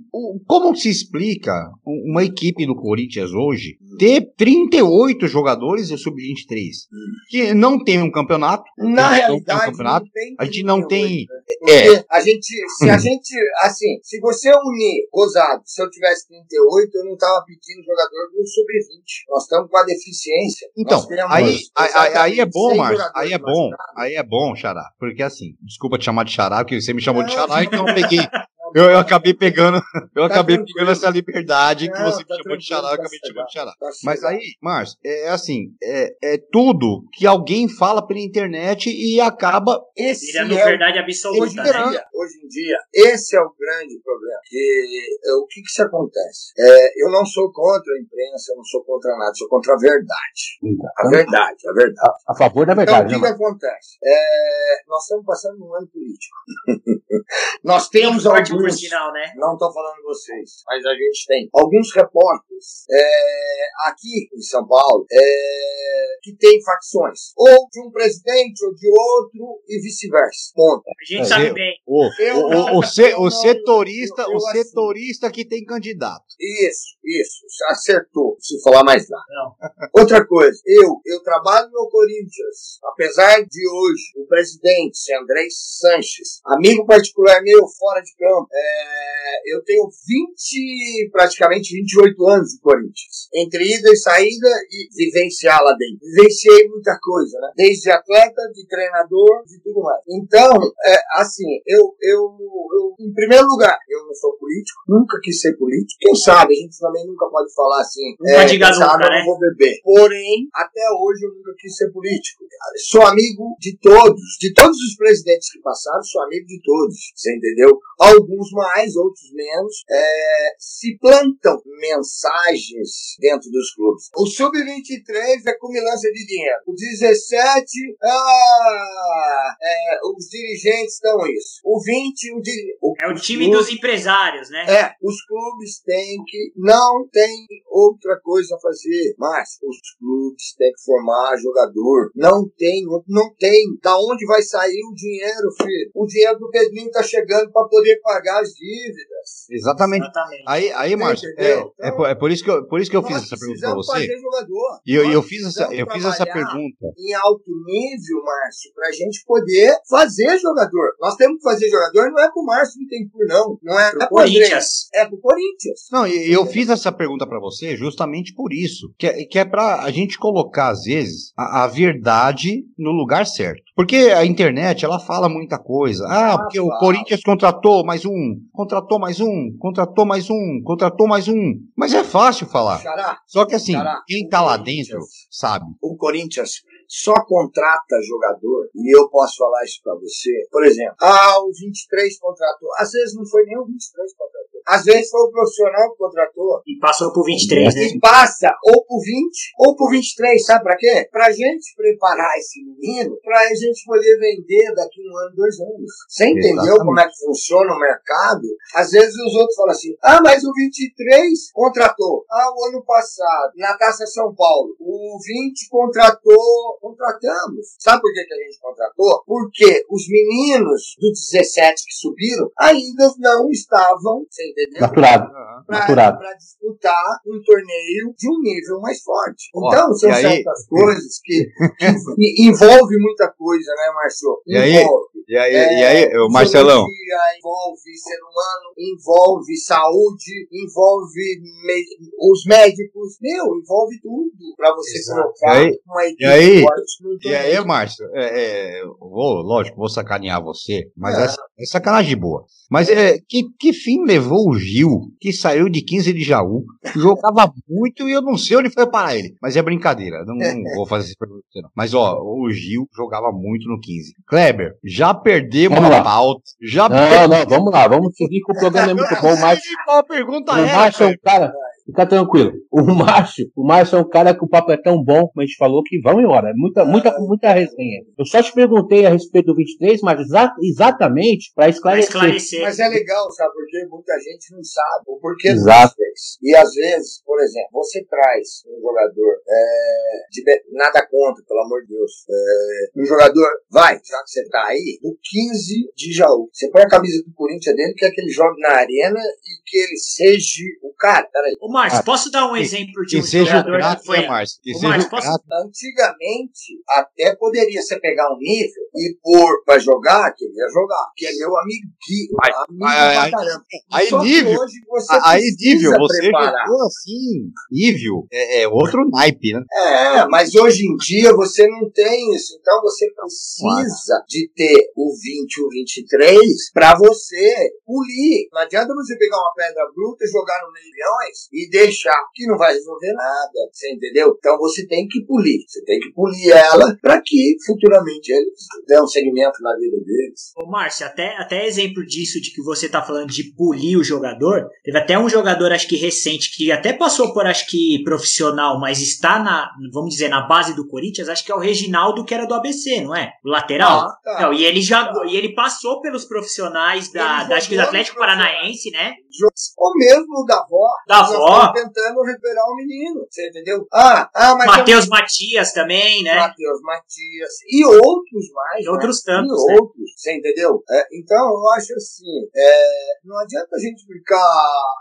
[SPEAKER 1] como se explica uma equipe do Corinthians hoje ter 38 jogadores do Sub-23 que não tem um campeonato?
[SPEAKER 4] Na realidade, um campeonato,
[SPEAKER 1] a gente não tem.
[SPEAKER 4] Né? É. A gente, se a gente, assim, se você unir, Rosado, se eu tivesse 38, eu não tava pedindo jogador do Sub-20. Nós estamos com a deficiência.
[SPEAKER 1] Então, aí, aí, aí, é bom, Márcio. Aí é bom. Aí é bom, Xará. Porque assim, desculpa te chamar de Xará, porque você me chamou de Xará, então peguei. Eu, eu acabei pegando, <laughs> eu tá acabei pegando essa liberdade não, que você tá me chamou de xará, eu acabei te chamando de xará. Tá Mas aí, Márcio, é, é assim, é, é tudo que alguém fala pela internet e acaba.
[SPEAKER 2] Esse é verdade absoluta.
[SPEAKER 4] Hoje, né? dia, hoje em dia, esse é o grande problema. Que, é, o que que se acontece? É, eu não sou contra a imprensa, eu não sou contra nada, sou contra a verdade. Então, a verdade, a verdade.
[SPEAKER 3] A, a favor da verdade.
[SPEAKER 4] Então, o que, né, que acontece? É, nós estamos passando um ano político. <laughs> nós temos alguns.
[SPEAKER 2] Sinal, né?
[SPEAKER 4] Não estou falando de vocês, mas a gente tem alguns repórteres é, aqui em São Paulo é, que tem facções, ou de um presidente ou de outro e vice-versa. Ponto.
[SPEAKER 2] A gente sabe bem.
[SPEAKER 1] O, o, o, o, se, o setorista, eu, eu, o setorista que tem candidato.
[SPEAKER 4] Isso, isso. Acertou. Se falar mais nada. <laughs> Outra coisa, eu, eu trabalho no Corinthians. Apesar de hoje o presidente ser André Sanches, amigo particular meu fora de campo, é, eu tenho 20, praticamente 28 anos de Corinthians. Entre ida e saída e vivenciar lá dentro. Vivenciei muita coisa, né? Desde atleta, de treinador, de tudo mais. Então, é, assim, eu, eu, eu, em primeiro lugar, eu não sou político, nunca quis ser político. Quem sabe, a gente também nunca pode falar assim,
[SPEAKER 2] é, diga nunca,
[SPEAKER 4] né? não vou beber. Porém, até hoje eu nunca quis ser político. Sou amigo de todos, de todos os presidentes que passaram, sou amigo de todos, você entendeu? Alguns mais, outros menos, é, se plantam mensagens dentro dos clubes. O Sub-23 é cumilança de dinheiro. O 17, ah, é, os dirigentes estão isso. O 20, o,
[SPEAKER 2] o É o time clubes, dos empresários, né?
[SPEAKER 4] É, os clubes têm que. Não tem outra coisa a fazer, mas os clubes têm que formar jogador. Não tem, não tem. Da onde vai sair o dinheiro, filho? O dinheiro do Pedrinho tá chegando para poder pagar as dívidas.
[SPEAKER 1] Exatamente. Exatamente. Aí, aí Márcio, é, então, é, por, é, por, isso que eu, por isso que eu fiz essa pergunta para você. E eu, eu fiz essa, eu fiz essa pergunta.
[SPEAKER 4] Em alto nível, Márcio, pra gente poder fazer jogador. Nós temos que fazer jogador, não é pro Márcio Bittencourt, não. Não é pro é
[SPEAKER 2] Corinthians.
[SPEAKER 4] É pro Corinthians.
[SPEAKER 1] Não, e eu fiz essa pergunta para você justamente por isso. Que é, que é pra a gente colocar, às vezes, a, a verdade no lugar certo. Porque a internet, ela fala muita coisa. Ah, porque ah, o Corinthians contratou mais um, contratou mais um, contratou mais um, contratou mais um. Mas é fácil falar. Xará, Só que assim, Xará, quem tá lá dentro sabe.
[SPEAKER 4] O Corinthians só contrata jogador, e eu posso falar isso para você. Por exemplo, ah, o 23 contratou. Às vezes não foi nem o 23 contratou. Às vezes foi o profissional que contratou.
[SPEAKER 2] E passou por 23, né?
[SPEAKER 4] E passa ou por 20 ou por 23, sabe pra quê? Pra gente preparar esse menino pra gente poder vender daqui um ano, dois anos. Você entendeu Exatamente. como é que funciona o mercado? Às vezes os outros falam assim: ah, mas o 23 contratou. Ah, o ano passado, na Taça São Paulo, o 20 contratou. Contratamos. Sabe por que, que a gente contratou? Porque os meninos do 17 que subiram ainda não estavam, você entendeu?
[SPEAKER 3] Naturado. Naturado.
[SPEAKER 4] Para disputar um torneio de um nível mais forte. Então, Ó, são certas coisas que, que <laughs> envolve muita coisa, né, Marcio?
[SPEAKER 1] E aí, e aí, é, e aí, o Marcelão?
[SPEAKER 4] Envolve ser humano, envolve saúde, envolve me, os médicos, meu, envolve tudo para você Exato. colocar
[SPEAKER 1] e aí, uma equipe e aí, forte. E aí, Márcio, é, é, vou, lógico, vou sacanear você, mas é, é sacanagem boa. Mas é, que, que fim levou o Gil, que saiu de 15 de Jaú, jogava muito e eu não sei onde foi parar ele. Mas é brincadeira, não, não <laughs> vou fazer essa pergunta não. Mas ó, o Gil jogava muito no 15. Kleber, já perdemos vamos a lá. pauta. Já
[SPEAKER 3] não, perdemos. não, vamos lá, vamos seguir com o <laughs> programa é muito bom, mas...
[SPEAKER 1] Qual a pergunta
[SPEAKER 3] é?
[SPEAKER 1] Mas
[SPEAKER 3] é um cara... Fica tranquilo. O <laughs> Márcio, o Márcio é um cara que o papo é tão bom, como a gente falou, que vão embora. Muita, muita, muita resenha. Eu só te perguntei a respeito do 23, mas exa exatamente para esclarecer.
[SPEAKER 2] esclarecer.
[SPEAKER 4] Mas é legal, sabe? Porque muita gente não sabe o porquê
[SPEAKER 3] Exato. do 23.
[SPEAKER 4] E às vezes, por exemplo, você traz um jogador, é, de, nada contra, pelo amor de Deus, é, um jogador, vai, já que você tá aí, do 15 de Jaú. Você põe a camisa do Corinthians dentro, quer que ele jogue na arena e que ele seja o cara. Peraí.
[SPEAKER 2] Ô, Márcio, ah, posso dar um exemplo de
[SPEAKER 1] um jogador grato, que foi. Né,
[SPEAKER 2] Márcio,
[SPEAKER 1] que Ô, Márcio,
[SPEAKER 2] posso...
[SPEAKER 4] Antigamente, até poderia você pegar um nível e pôr pra jogar, queria jogar. Que é meu amigo, que, amigo
[SPEAKER 1] aí, caramba. Aí, nível, aí, nível, você jogou assim, nível, é, é, outro naipe, né?
[SPEAKER 4] É, mas hoje em dia você não tem isso, então você precisa de ter o 20 o 23 pra você polir. Não adianta você pegar uma pedra bruta, jogar no meio de milhões e deixar, que não vai resolver nada, você entendeu? Então você tem que polir, você tem que polir ela para que futuramente eles dêem um segmento na vida deles.
[SPEAKER 2] Ô Márcio, até, até exemplo disso de que você tá falando de polir o jogador, teve até um jogador, acho que recente, que até passou por, acho que profissional, mas está na, vamos dizer, na base do Corinthians, acho que é o Reginaldo, que era do ABC, não é? O lateral. Ah, tá. não, e ele já, e ele passou pelos profissionais da, da acho que do Atlético Paranaense, né?
[SPEAKER 4] Ou mesmo da avó.
[SPEAKER 2] Da avó.
[SPEAKER 4] Tentando recuperar o menino, você entendeu? Ah, ah mas.
[SPEAKER 2] Matheus eu... Matias também, né?
[SPEAKER 4] Matheus Matias. E outros mais. E
[SPEAKER 2] né? outros tantos.
[SPEAKER 4] E né? outros, você entendeu? É, então, eu acho assim, é, não adianta a gente ficar.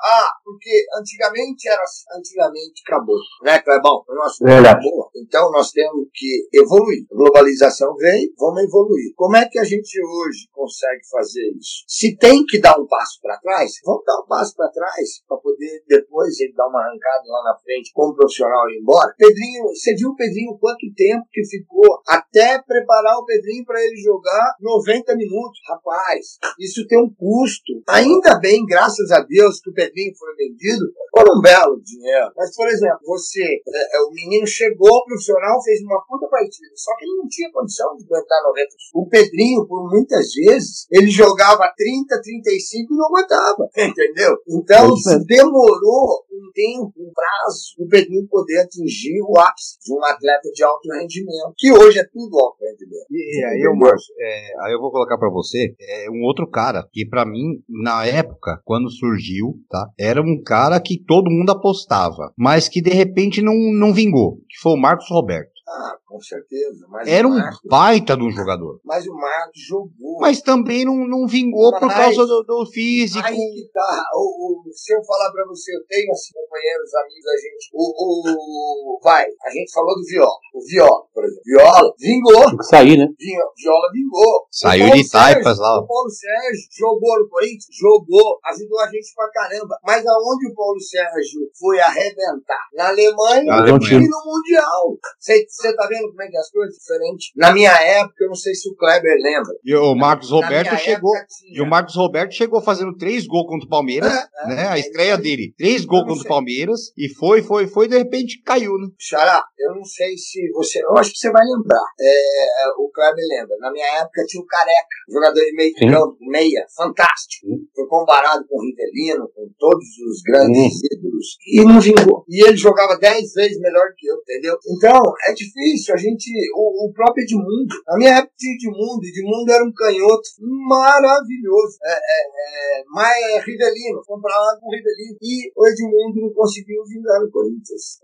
[SPEAKER 4] Ah, porque antigamente era assim. Antigamente acabou. Né, Clebão? O nosso é acabou. Então nós temos que evoluir. A globalização veio, vamos evoluir. Como é que a gente hoje consegue fazer isso? Se tem que dar um passo para trás, vamos dar um passo para trás para poder depois ele dar uma arrancada lá na frente como profissional e ir embora. Pedrinho, você viu o Pedrinho quanto tempo que ficou até preparar o Pedrinho para ele jogar 90 minutos? Rapaz, isso tem um custo. Ainda bem, graças a Deus, que o Pedrinho foi vendido por um belo dinheiro. Mas, por exemplo, você, é, é o menino chegou ao profissional, fez uma puta partida, só que ele não tinha condição de aguentar 90. O Pedrinho, por muitas vezes, ele jogava 30, 35 e não aguentava, <laughs> entendeu? Então, demorou um tempo, um prazo, o Pedrinho poder atingir o ápice de um atleta de alto rendimento, que hoje é tudo alto rendimento.
[SPEAKER 1] E, e aí, eu, Márcio, é, aí eu vou colocar para você é, um outro cara que, para mim, na época, quando surgiu, tá, era um cara que todo mundo apostava, mas que de repente não, não vingou, que foi o Marcos Roberto.
[SPEAKER 4] Ah, com certeza.
[SPEAKER 1] Era um Marcos, baita de um jogador.
[SPEAKER 4] Mas o Marcos jogou.
[SPEAKER 1] Mas também não, não vingou mas, por causa do, do físico.
[SPEAKER 4] Aí que tá. O, o, se eu falar pra você, eu tenho assim, companheiros, amigos, a gente. O, o, vai, a gente falou do Viola. O Viola, por exemplo. Viola vingou. Tem
[SPEAKER 3] que sair, né?
[SPEAKER 4] Viola vingou.
[SPEAKER 1] Saiu de taipas lá.
[SPEAKER 4] O Paulo Sérgio jogou no Corinthians? Jogou. Ajudou a gente pra caramba. Mas aonde o Paulo Sérgio foi arrebentar? Na Alemanha e no Mundial. Você tá vendo? Vendo como é que é as coisas diferentes? Na minha época, eu não sei se o Kleber lembra.
[SPEAKER 1] E o Marcos Roberto chegou. E o Marcos Roberto chegou fazendo três gols contra o Palmeiras, é, né? É, a estreia dele. Três gols contra o Palmeiras. E foi, foi, foi, de repente caiu, né?
[SPEAKER 4] Xará, eu não sei se você. Eu acho que você vai lembrar. É, o Kleber lembra. Na minha época tinha o Careca, jogador de meio campo, meia, fantástico. Sim. Foi comparado com o Rivelino, com todos os grandes Sim. ídolos. E não vingou. E ele jogava dez vezes melhor que eu, entendeu? Então, é difícil a gente, o, o próprio Edmundo, na minha época de Edmundo, Edmundo era um canhoto maravilhoso. É, é, é, Maia Rivelino, comparado com o Rivelino. E o Edmundo não conseguiu vingar no Corinthians.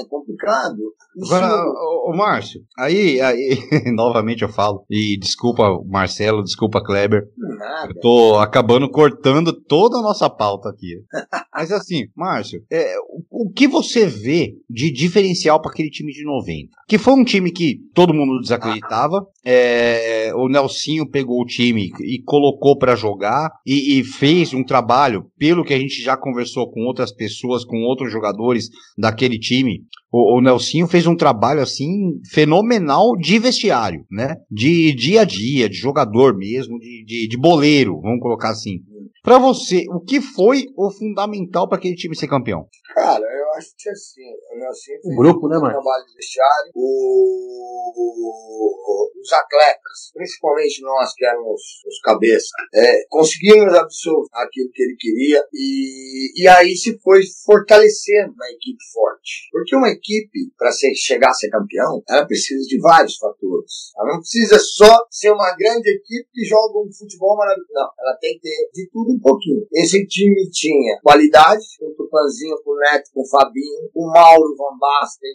[SPEAKER 4] É complicado.
[SPEAKER 1] Isso... Agora, o, o Márcio, aí, aí <laughs> novamente eu falo, e desculpa Marcelo, desculpa Kleber,
[SPEAKER 4] Nada.
[SPEAKER 1] eu tô acabando cortando toda a nossa pauta aqui. <laughs> Mas assim, Márcio, é, o, o que você vê de diferencial para aquele time de 90? Que foi um time que todo mundo desacreditava. É, o Nelsinho pegou o time e colocou para jogar e, e, fez um trabalho, pelo que a gente já conversou com outras pessoas, com outros jogadores daquele time. O, o Nelsinho fez um trabalho assim fenomenal de vestiário, né? De dia a dia, de jogador mesmo, de, de, de boleiro, vamos colocar assim. Para você, o que foi o fundamental para aquele time ser campeão?
[SPEAKER 4] Cara, eu acho que assim, o Nelson
[SPEAKER 3] o grupo, né, mano?
[SPEAKER 4] trabalho de vestiário, o, os atletas, principalmente nós que éramos os cabeças, é, conseguimos absorver aquilo que ele queria e, e aí se foi fortalecendo uma equipe forte. Porque uma equipe, para chegar a ser campeão, ela precisa de vários fatores. Ela não precisa só ser uma grande equipe que joga um futebol maravilhoso. Não, ela tem que ter de tudo um pouquinho. Esse time tinha qualidade, com o Tupanzinho, com o Neto, com o Fabinho, o Mauro Van Basten,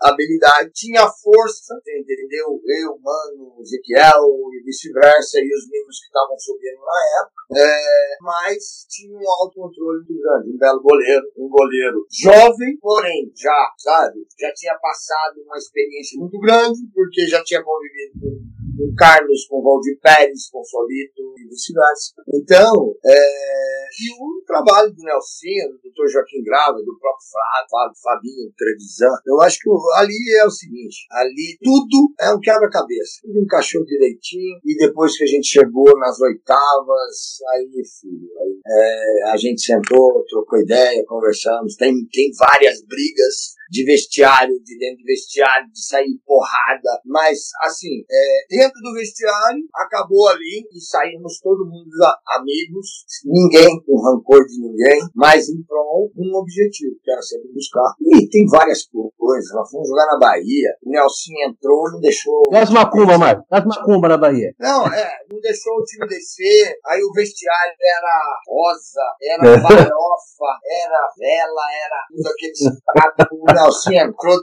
[SPEAKER 4] habilidade, tinha força, entendeu? Eu, Mano, Ezequiel e vice-versa, e os meninos que estavam subindo na época. É, mas tinha um autocontrole muito grande, um belo goleiro, um goleiro jovem, porém já, sabe, já tinha passado uma experiência muito grande, porque já tinha convivido com com Carlos, com Valdir Pérez, com Solito e vice-versa. Então, é, e o trabalho do Nelsinho, do Dr. Joaquim Grava, do próprio Flávio, Fabinho, Trevisan, eu acho que ali é o seguinte, ali tudo é um quebra-cabeça, tudo encaixou direitinho, e depois que a gente chegou nas oitavas, aí, filho, aí, é, a gente sentou, trocou ideia, conversamos, tem, tem várias brigas, de vestiário, de dentro de vestiário, de sair porrada. Mas, assim, é, dentro do vestiário, acabou ali e saímos todo mundo amigos, ninguém com rancor de ninguém, mas em prol de um objetivo, que era sempre buscar. E tem várias coisas. Nós fomos jogar na Bahia, o Nelson entrou, não deixou.
[SPEAKER 3] Traz macumba, Mário. Traz macumba na Bahia.
[SPEAKER 4] Não, é, não deixou o time descer. Aí o vestiário era rosa, era <laughs> farofa, era vela, era tudo aquele prato. <laughs>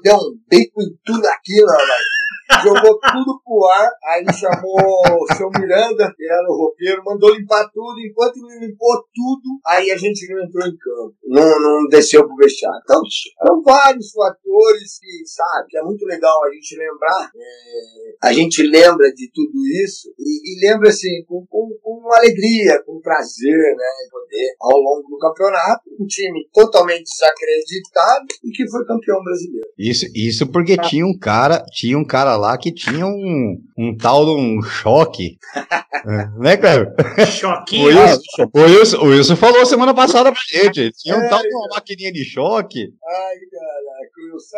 [SPEAKER 4] Deu um bico em tudo aquilo, rapaz. Jogou tudo pro ar, aí chamou o seu Miranda, que era o roupeiro, mandou limpar tudo, enquanto ele limpou tudo, aí a gente não entrou em campo, não, não desceu pro vestiário. Então, são vários fatores que, sabe, que é muito legal a gente lembrar, é, a gente lembra de tudo isso e, e lembra assim, com, com, com, alegria, com prazer, né, poder, ao longo do campeonato, um time totalmente desacreditado e que foi campeão brasileiro.
[SPEAKER 1] Isso, isso porque tinha um cara, tinha um cara lá que tinha um, um tal de um choque. <laughs> né, cara?
[SPEAKER 2] Choquinho.
[SPEAKER 1] O Wilson, o, Wilson, o Wilson falou semana passada pra gente. Tinha um é, tal de uma maquininha de choque.
[SPEAKER 4] Ai, caraca, o Wilson.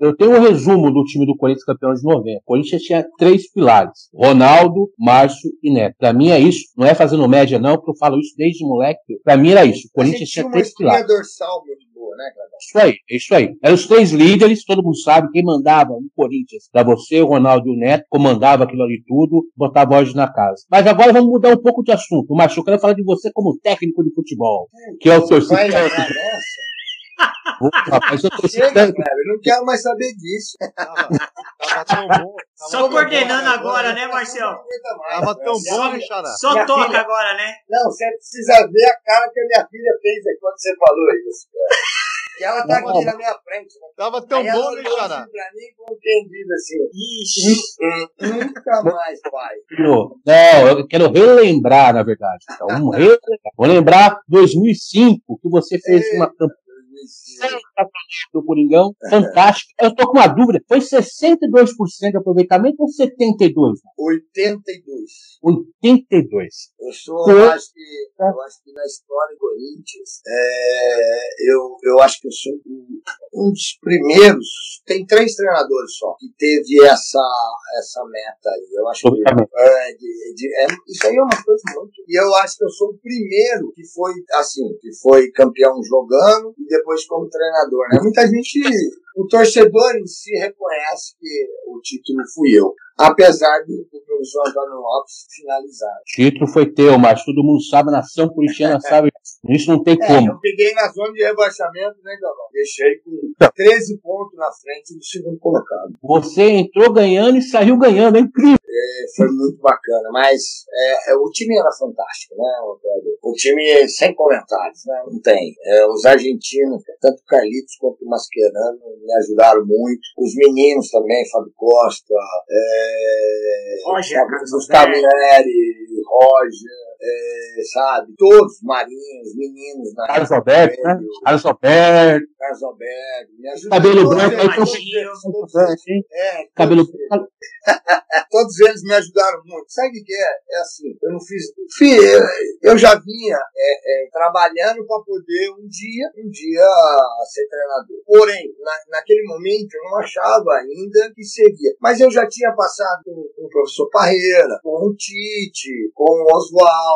[SPEAKER 3] Eu tenho um resumo do time do Corinthians campeão de 90. O Corinthians tinha três pilares: Ronaldo, Márcio e Neto. Pra mim é isso. Não é fazendo média, não, porque eu falo isso desde moleque. Pra mim era isso. O Corinthians tinha três pilares.
[SPEAKER 4] Dorsal, meu né,
[SPEAKER 3] Isso aí, é isso aí. Eram os três líderes, todo mundo sabe quem mandava no Corinthians. Pra você, o Ronaldo e o Neto, comandava aquilo ali tudo, botava ordem na casa. Mas agora vamos mudar um pouco de assunto. Macho, eu quero falar de você como técnico de futebol, que é o seu
[SPEAKER 4] Rapaz, eu tô Chega, cara, eu não quero mais saber disso. Tava,
[SPEAKER 2] tava tão bom. Tava Só coordenando agora, agora, né, Marcelo?
[SPEAKER 1] Tava tão bom, Xará?
[SPEAKER 2] Só minha toca filha... agora, né?
[SPEAKER 4] Não, você precisa ver a cara que a minha filha fez aí quando você falou isso, cara. E ela tá aqui na minha frente. Né?
[SPEAKER 1] Tava tão
[SPEAKER 4] aí
[SPEAKER 1] bom, né, Xará?
[SPEAKER 4] Assim pra mim, como quem diz assim. Ixi. Nunca mais, pai.
[SPEAKER 3] Não, eu quero relembrar, na verdade. Então, <laughs> relembrar. Vou lembrar 2005, que você fez uma campanha do Coringão, é. fantástico. Eu tô com uma dúvida, foi 62% de aproveitamento ou 72%?
[SPEAKER 4] 82%.
[SPEAKER 3] 82%.
[SPEAKER 4] Eu sou, eu acho, que, eu acho que na história do Corinthians, é, eu, eu acho que eu sou um dos primeiros, tem três treinadores só, que teve essa, essa meta aí. Eu acho que é, de, de, é, isso aí é uma coisa muito. E eu acho que eu sou o primeiro que foi assim, que foi campeão jogando e depois depois como treinador. Né? Muita gente, o torcedor em si reconhece que o título fui eu, apesar do, do professor Antônio Lopes finalizar. O
[SPEAKER 3] título foi teu, mas todo mundo sabe, a nação corintiana <laughs> sabe, isso não tem
[SPEAKER 4] é,
[SPEAKER 3] como.
[SPEAKER 4] Eu peguei na zona de rebaixamento, né, Galvão? Deixei com 13 pontos na frente do segundo colocado.
[SPEAKER 3] Você entrou ganhando e saiu ganhando, é incrível.
[SPEAKER 4] É, foi muito bacana, mas é, é o time era fantástico, né, O time sem comentários, né? Não tem. É, os argentinos, tanto o Carlitos quanto o Mascherano, me ajudaram muito. Os meninos também, Fábio Costa, é,
[SPEAKER 2] Roger,
[SPEAKER 4] Gustavo Neri, Roger é, sabe? Todos, marinhos, meninos.
[SPEAKER 3] Na Carlos Alberto, né? Carlos Alberto.
[SPEAKER 4] Carlos Alberto. Me.
[SPEAKER 3] Cabelo branco. Aí todos,
[SPEAKER 4] é,
[SPEAKER 3] Cabelo
[SPEAKER 4] branco. <laughs> todos eles me ajudaram muito. Sabe o que é? É assim, eu não fiz... eu já vinha é, é, trabalhando para poder um dia, um dia ser treinador. Porém, na, naquele momento eu não achava ainda que seria. Mas eu já tinha passado com, com o professor Parreira, com o Tite, com o Oswaldo,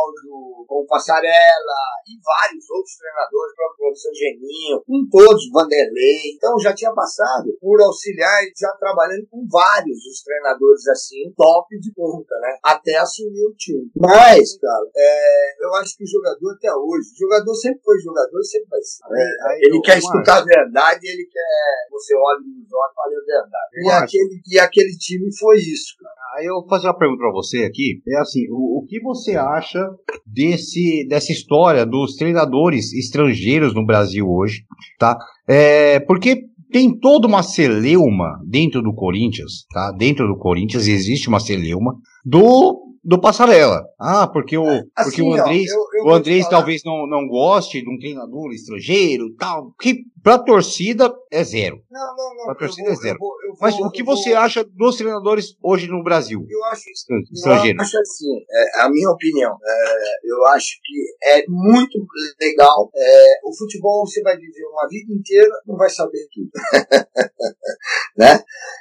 [SPEAKER 4] com o Passarela e vários outros treinadores, o próprio professor Geninho, com todos, Vanderlei. Então já tinha passado por auxiliar e já trabalhando com vários os treinadores assim, top de ponta, né? Até assumir o time. Mas, cara, é, eu acho que o jogador até hoje, o jogador sempre foi jogador, sempre vai ser. Né? ele quer escutar a verdade, ele quer você olha nos olhos e fala a verdade. E aquele, e aquele time foi isso, cara.
[SPEAKER 1] Aí eu vou fazer uma pergunta para você aqui. É assim, o, o que você acha desse, dessa história dos treinadores estrangeiros no Brasil hoje, tá? É, porque tem toda uma celeuma dentro do Corinthians, tá? Dentro do Corinthians existe uma celeuma do do Passarela. Ah, porque o, assim, porque o Andrés, ó, eu o Andrés talvez não, não goste de um treinador estrangeiro tal. Que pra torcida é zero.
[SPEAKER 4] Não, não, não.
[SPEAKER 1] Pra torcida vou, é zero. Eu vou, eu vou, Mas o que você acha dos treinadores hoje no Brasil?
[SPEAKER 4] Eu acho, estrangeiro. eu acho assim, é, a minha opinião, é, eu acho que é muito legal. É, o futebol você vai viver uma vida inteira, não vai saber tudo. <laughs> né?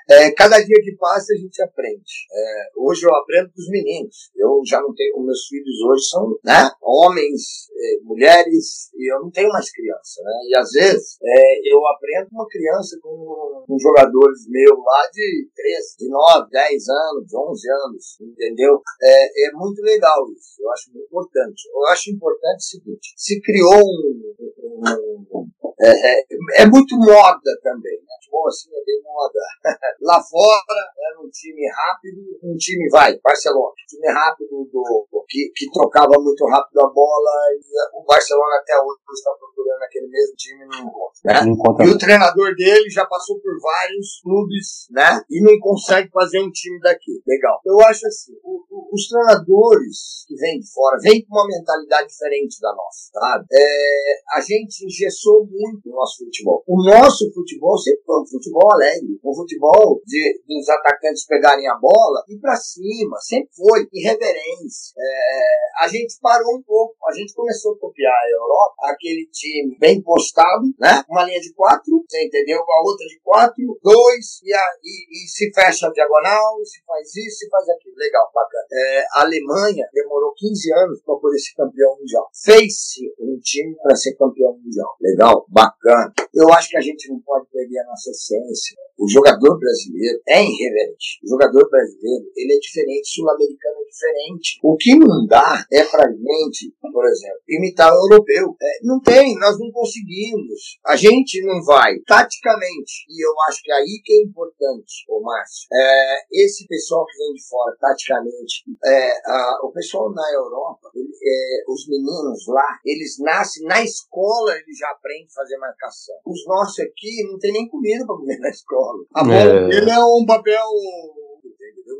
[SPEAKER 4] É, cada dia que passa a gente aprende. É, hoje eu aprendo com os meninos. Eu já não tenho, meus filhos hoje são né, homens, é, mulheres, e eu não tenho mais criança. Né? E às vezes é, eu aprendo uma criança com, com jogadores meus lá de 13, de 9, 10 anos, 11 anos, entendeu? É, é muito legal isso. Eu acho muito importante. Eu acho importante o seguinte: se criou um, um, um é, é, é, muito moda também, né? Futebol assim é bem moda. <laughs> Lá fora era um time rápido, um time vai, Barcelona, um time rápido do, que, que trocava muito rápido a bola e o Barcelona até hoje está procurando aquele mesmo time e não encontra. Né? E o treinador dele já passou por vários clubes, né? E não consegue fazer um time daqui. Legal. Eu acho assim, o, os treinadores que vêm de fora vêm com uma mentalidade diferente da nossa, sabe? É, a gente engessou muito o nosso futebol. O nosso futebol sempre foi um futebol alegre, um futebol de, dos atacantes pegarem a bola e para cima, sempre foi irreverência. É, a gente parou um pouco, a gente começou a copiar a Europa, aquele time bem postado, né? Uma linha de quatro, você entendeu? A outra de quatro, dois, e, a, e, e se fecha a diagonal, se faz isso, se faz aquilo. Legal, bacana. É, a Alemanha demorou 15 anos para poder ser campeão mundial. Fez-se um time para ser campeão mundial. Legal, bacana. Eu acho que a gente não pode perder a nossa essência. O jogador brasileiro é irreverente. O jogador brasileiro, ele é diferente, sul-americano é diferente. O que não dá é pra gente, por exemplo, imitar o europeu. É, não tem, nós não conseguimos. A gente não vai, taticamente, e eu acho que é aí que é importante, ô Márcio, é, esse pessoal que vem de fora, taticamente, é, a, o pessoal na Europa, ele, é, os meninos lá, eles nascem na escola, eles já aprendem a fazer marcação. Os nossos aqui não tem nem comida para comer na escola. A bola é. dele é um papel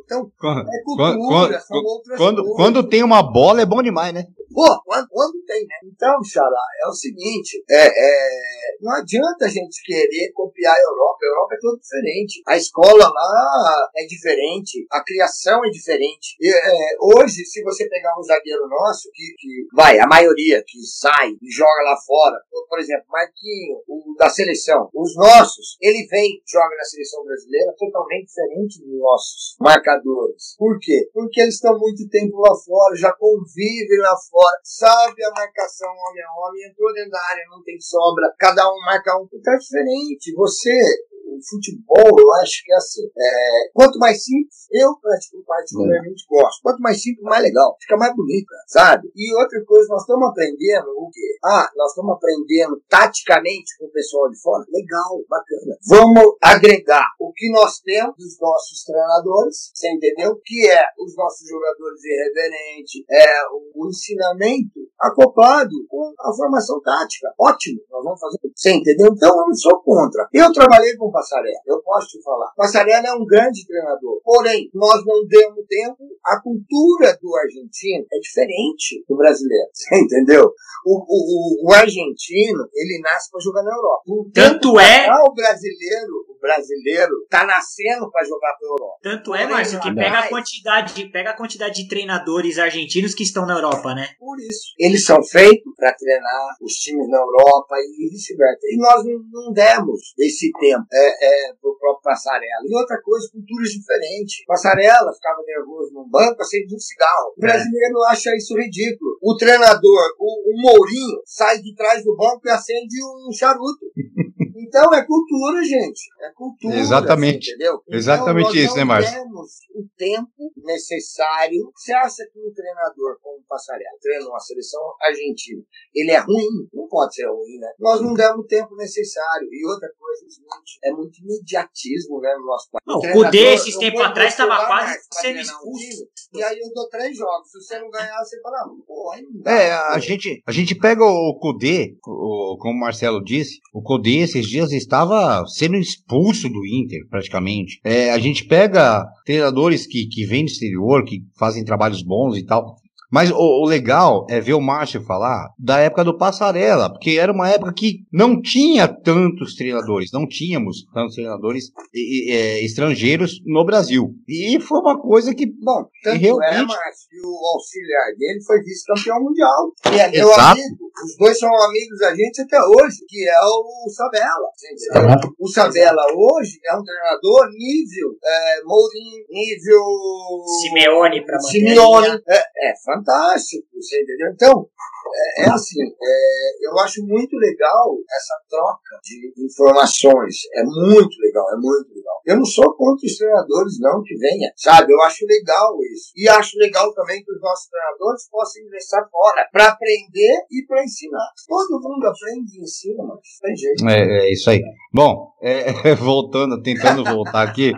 [SPEAKER 4] então, é cultura,
[SPEAKER 1] quando, quando. Quando tem uma bola é bom demais, né?
[SPEAKER 4] Pô, quando, quando tem, né? Então, Xará, é o seguinte, é, é, não adianta a gente querer copiar a Europa, a Europa é tudo diferente. A escola lá é diferente, a criação é diferente. E, é, hoje, se você pegar um zagueiro nosso, que, que vai, a maioria que sai e joga lá fora, por, exemplo, Marquinho, o da seleção, os nossos, ele vem, joga na seleção brasileira, totalmente diferente dos nossos marcadores. Por quê? Porque eles estão muito tempo lá fora, já convivem lá fora, sabe a marcação homem a homem, entrou dentro da área, não tem sobra, cada um marca um. É diferente. Você o futebol, eu acho que é assim. É, quanto mais simples, eu particularmente é. gosto. Quanto mais simples, mais legal. Fica mais bonito, sabe? E outra coisa, nós estamos aprendendo o quê? Ah, nós estamos aprendendo taticamente com o pessoal de fora. Legal, bacana. Vamos agregar o que nós temos dos nossos treinadores, você entendeu? Que é os nossos jogadores irreverentes, é o, o ensinamento acoplado com a formação tática. Ótimo, nós vamos fazer. Você entendeu? Então eu não sou contra. Eu trabalhei com Passarela, eu posso te falar. Passarela é um grande treinador. Porém, nós não demos tempo. A cultura do argentino é diferente do brasileiro. <laughs> Você entendeu? O, o, o, o argentino, ele nasce para jogar na Europa.
[SPEAKER 2] Tanto é.
[SPEAKER 4] O brasileiro, brasileiro, tá nascendo para jogar para Europa.
[SPEAKER 2] Tanto é, Márcio, que pega a quantidade, pega a quantidade de treinadores argentinos que estão na Europa, né?
[SPEAKER 4] Por isso. Eles são feitos para treinar os times na Europa e vice-versa. E nós não, demos esse tempo. É, é, pro próprio Passarela. E outra coisa, culturas diferentes. Passarela ficava nervoso num banco, acende um cigarro. O brasileiro é. acha isso ridículo. O treinador, o, o Mourinho, sai de trás do banco e acende um charuto. Então é cultura, gente. É cultura.
[SPEAKER 1] Exatamente.
[SPEAKER 4] Entendeu?
[SPEAKER 1] Então, Exatamente isso, né, Márcio?
[SPEAKER 4] temos o tempo necessário. Você acha que um treinador com como Passarela, treina uma seleção argentina. Ele é ruim? Não pode ser ruim, né? Nós não demos o tempo necessário. E outra coisa, é muito imediatismo, né, no nosso país.
[SPEAKER 2] Não, o Cudê, esses tempos atrás, estava quase sendo expulso.
[SPEAKER 4] E aí eu dou três jogos. Se você não ganhar, você fala, pô, aí não dá.
[SPEAKER 1] É, a gente, a gente pega o Cudê, como o Marcelo disse, o Cudê esses dias estava sendo expulso do Inter, praticamente. É, a gente pega treinadores que, que vêm do exterior, que fazem trabalhos bons e tal. Mas o, o, legal é ver o Márcio falar da época do Passarela, porque era uma época que não tinha tantos treinadores, não tínhamos tantos treinadores e, e, é, estrangeiros no Brasil. E foi uma coisa que,
[SPEAKER 4] bom, tanto realmente... é, Márcio, que o auxiliar dele foi vice-campeão mundial. E é meu Exato. amigo, os dois são amigos da gente até hoje, que é o Sabella. O Sabella hoje é um treinador nível é, Mourinho, nível...
[SPEAKER 2] Simeone para
[SPEAKER 4] Simeone. É, é fantástico, você entendeu? Então, é, é assim, é, eu acho muito legal essa troca de informações. É muito legal, é muito legal. Eu não sou contra os treinadores, não, que venha, sabe? Eu acho legal isso. E acho legal também que os nossos treinadores possam ingressar fora para aprender e para ensinar. Todo mundo aprende e ensina, mas tem jeito.
[SPEAKER 1] É, é isso aí. Bom, é, voltando, tentando voltar aqui.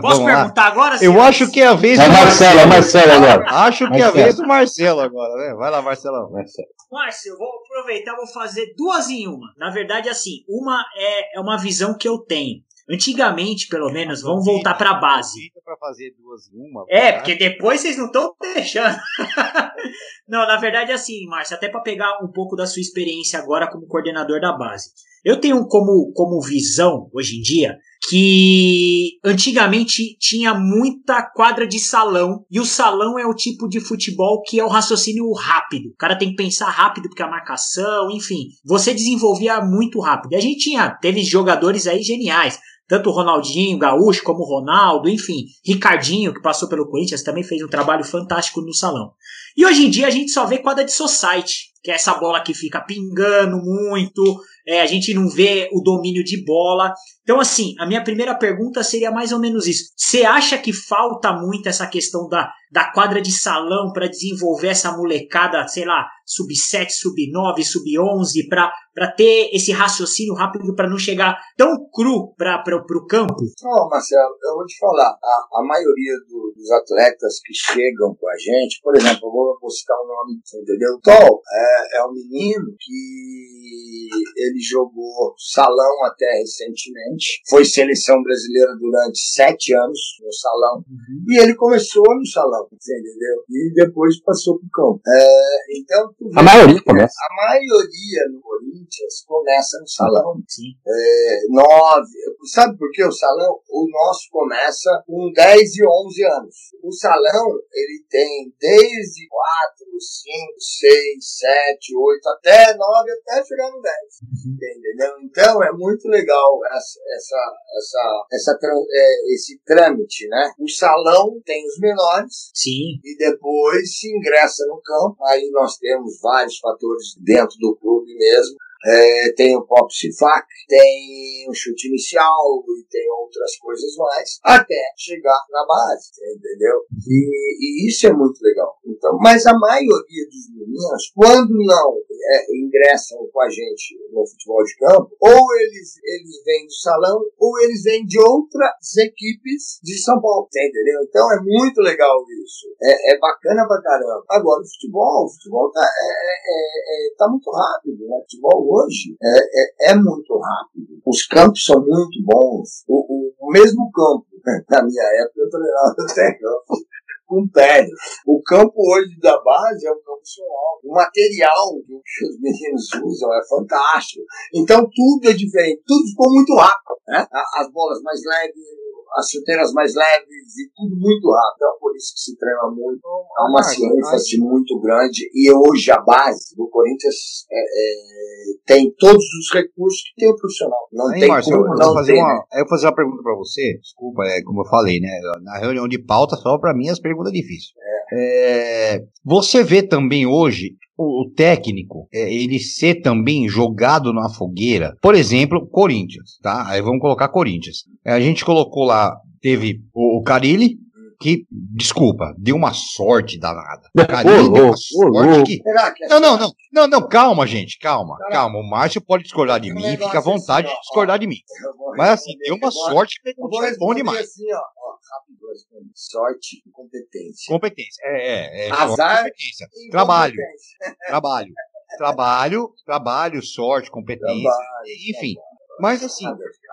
[SPEAKER 2] Posso perguntar lá. agora?
[SPEAKER 1] Eu acho que é a vez
[SPEAKER 3] é Marcelo. É Marcelo agora.
[SPEAKER 1] Acho que Marcelo. é a vez do Marcelo agora, né? Vai lá, Marcelão.
[SPEAKER 2] Marcelo. Márcio, eu vou aproveitar, vou fazer duas em uma. Na verdade, assim, uma é, é uma visão que eu tenho. Antigamente, pelo menos, vamos voltar para a base.
[SPEAKER 1] Fazer duas em uma.
[SPEAKER 2] É, porque depois vocês não estão deixando. <laughs> não, na verdade, assim, Márcio, até para pegar um pouco da sua experiência agora como coordenador da base. Eu tenho como, como visão, hoje em dia, que antigamente tinha muita quadra de salão e o salão é o tipo de futebol que é o raciocínio rápido. O cara tem que pensar rápido porque a marcação, enfim, você desenvolvia muito rápido. E a gente tinha, teve jogadores aí geniais. Tanto o Ronaldinho, Gaúcho, como o Ronaldo, enfim, Ricardinho, que passou pelo Corinthians, também fez um trabalho fantástico no salão. E hoje em dia a gente só vê quadra de society, que é essa bola que fica pingando muito, é, a gente não vê o domínio de bola. Então, assim, a minha primeira pergunta seria mais ou menos isso. Você acha que falta muito essa questão da, da quadra de salão para desenvolver essa molecada, sei lá, sub-7, sub-9, sub-11, para ter esse raciocínio rápido para não chegar tão cru para o campo?
[SPEAKER 4] Não, Marcelo, eu vou te falar. A, a maioria do, dos atletas que chegam com a gente, por exemplo, eu vou, vou citar o um nome, entendeu? Tom é, é um menino que ele jogou salão até recentemente, foi seleção brasileira durante sete anos no salão, uhum. e ele começou no salão, entendeu? E depois passou pro campo. É, então,
[SPEAKER 3] a maioria começa.
[SPEAKER 4] A maioria no Corinthians começa no salão. Sim. É, nove. Sabe por que o salão? O nosso começa com 10 e 11 anos. O salão, ele tem desde 4, 5, 6, 7, 8, até 9, até chegar no 10. Uhum. Entendeu? Então é muito legal essa, essa, essa, essa, é, esse trâmite, né? O salão tem os menores.
[SPEAKER 2] Sim.
[SPEAKER 4] E depois se ingressa no campo. Aí nós temos vários fatores dentro do clube mesmo. É, tem o pop sifac, tem o chute inicial e tem outras coisas mais, até chegar na base, entendeu? E, e isso é muito legal. Então, mas a maioria dos meninos, quando não é, ingressam com a gente no futebol de campo, ou eles, eles vêm do salão, ou eles vêm de outras equipes de São Paulo, entendeu? Então é muito legal isso. É, é bacana pra caramba. Agora, o futebol, o futebol tá, é, é, é tá muito rápido, né? O futebol hoje é, é, é, muito rápido. Os campos são muito bons. O, o, o mesmo campo, <laughs> na minha época, eu treinava até campo com pé. O campo hoje da base é um campo funcional. O material que os meninos usam é fantástico. Então tudo é diferente, tudo ficou muito rápido. Né? As bolas mais leves, as chuteiras mais leves e tudo muito rápido. Então, por isso que se treina muito. Há uma ciência muito grande. E hoje a base do Corinthians é, é, tem todos os recursos que tem o profissional. Não Aí, tem
[SPEAKER 1] Márcio, como, eu, não fazer tem, uma, né? eu vou fazer uma pergunta para você. Desculpa, é como eu falei, né? Na reunião de pauta, só para mim as perguntas difíceis. É. É, você vê também hoje o, técnico é, ele ser também jogado na fogueira. Por exemplo, Corinthians, tá? Aí vamos colocar Corinthians. A gente colocou lá, teve o, o Carilli, que, desculpa, deu uma sorte danada. Carinho, deu uma sorte que... É não, não, não, não, não, calma, gente, calma, calma. O Márcio pode discordar de mim, fica à vontade assim, de discordar de mim. Mas assim, deu uma sorte que time bom demais. Assim, ó, rápido,
[SPEAKER 4] assim, sorte e competência.
[SPEAKER 1] Competência, é, é, é
[SPEAKER 4] Azar
[SPEAKER 1] competência. Trabalho, trabalho, trabalho, trabalho, sorte, competência, trabalho, enfim. Mas assim,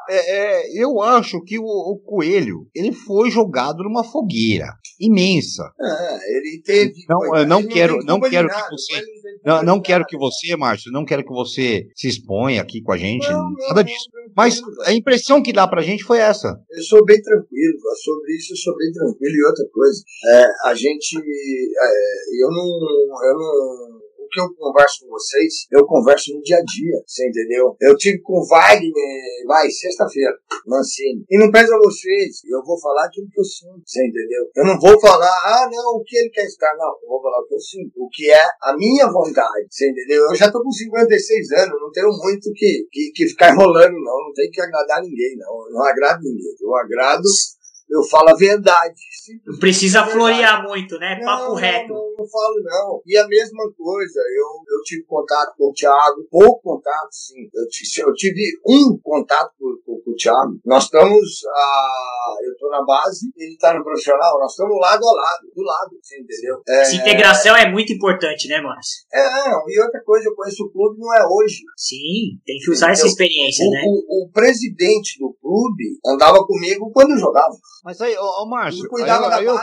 [SPEAKER 1] é, é, eu acho que o, o, Coelho ele foi jogado numa fogueira imensa.
[SPEAKER 4] É, ele teve.
[SPEAKER 1] Não, eu não quero, não, não quero que você, não, não quero que você, Márcio, não quero que você se exponha aqui com a gente, não, nada disso. Mas a impressão que dá pra gente foi essa.
[SPEAKER 4] Eu sou bem tranquilo, sobre isso eu sou bem tranquilo. E outra coisa, é, a gente, é, eu não, eu não que eu converso com vocês, eu converso no dia a dia, você entendeu? Eu tive com Wagner, vai, sexta-feira, Mancini. E não pesa vocês, eu vou falar aquilo que eu sinto, você entendeu? Eu não vou falar, ah, não, o que ele quer estar, não. Eu vou falar o que eu sinto, o que é a minha vontade, você entendeu? Eu já tô com 56 anos, não tenho muito que, que, que ficar enrolando, não. Não tenho que agradar ninguém, não. Eu não agrado ninguém. Eu agrado eu falo a verdade.
[SPEAKER 2] Não precisa florear muito, né? Não, Papo reto.
[SPEAKER 4] Não, não, não, falo não. E a mesma coisa, eu, eu tive contato com o Thiago, pouco contato, sim. Eu, eu tive um contato com, com, com o Thiago. Nós estamos, a, eu estou na base, ele está no profissional, nós estamos lado a lado, do lado, você entendeu?
[SPEAKER 2] É, Essa integração é muito importante, né, Márcio?
[SPEAKER 4] É, e outra coisa, eu conheço o clube, não é hoje.
[SPEAKER 2] Sim, tem que usar entendeu? essa experiência,
[SPEAKER 4] o,
[SPEAKER 2] né?
[SPEAKER 4] O, o presidente do clube andava comigo quando eu jogava.
[SPEAKER 1] Mas aí, ô, ô Márcio, aí, aí, eu,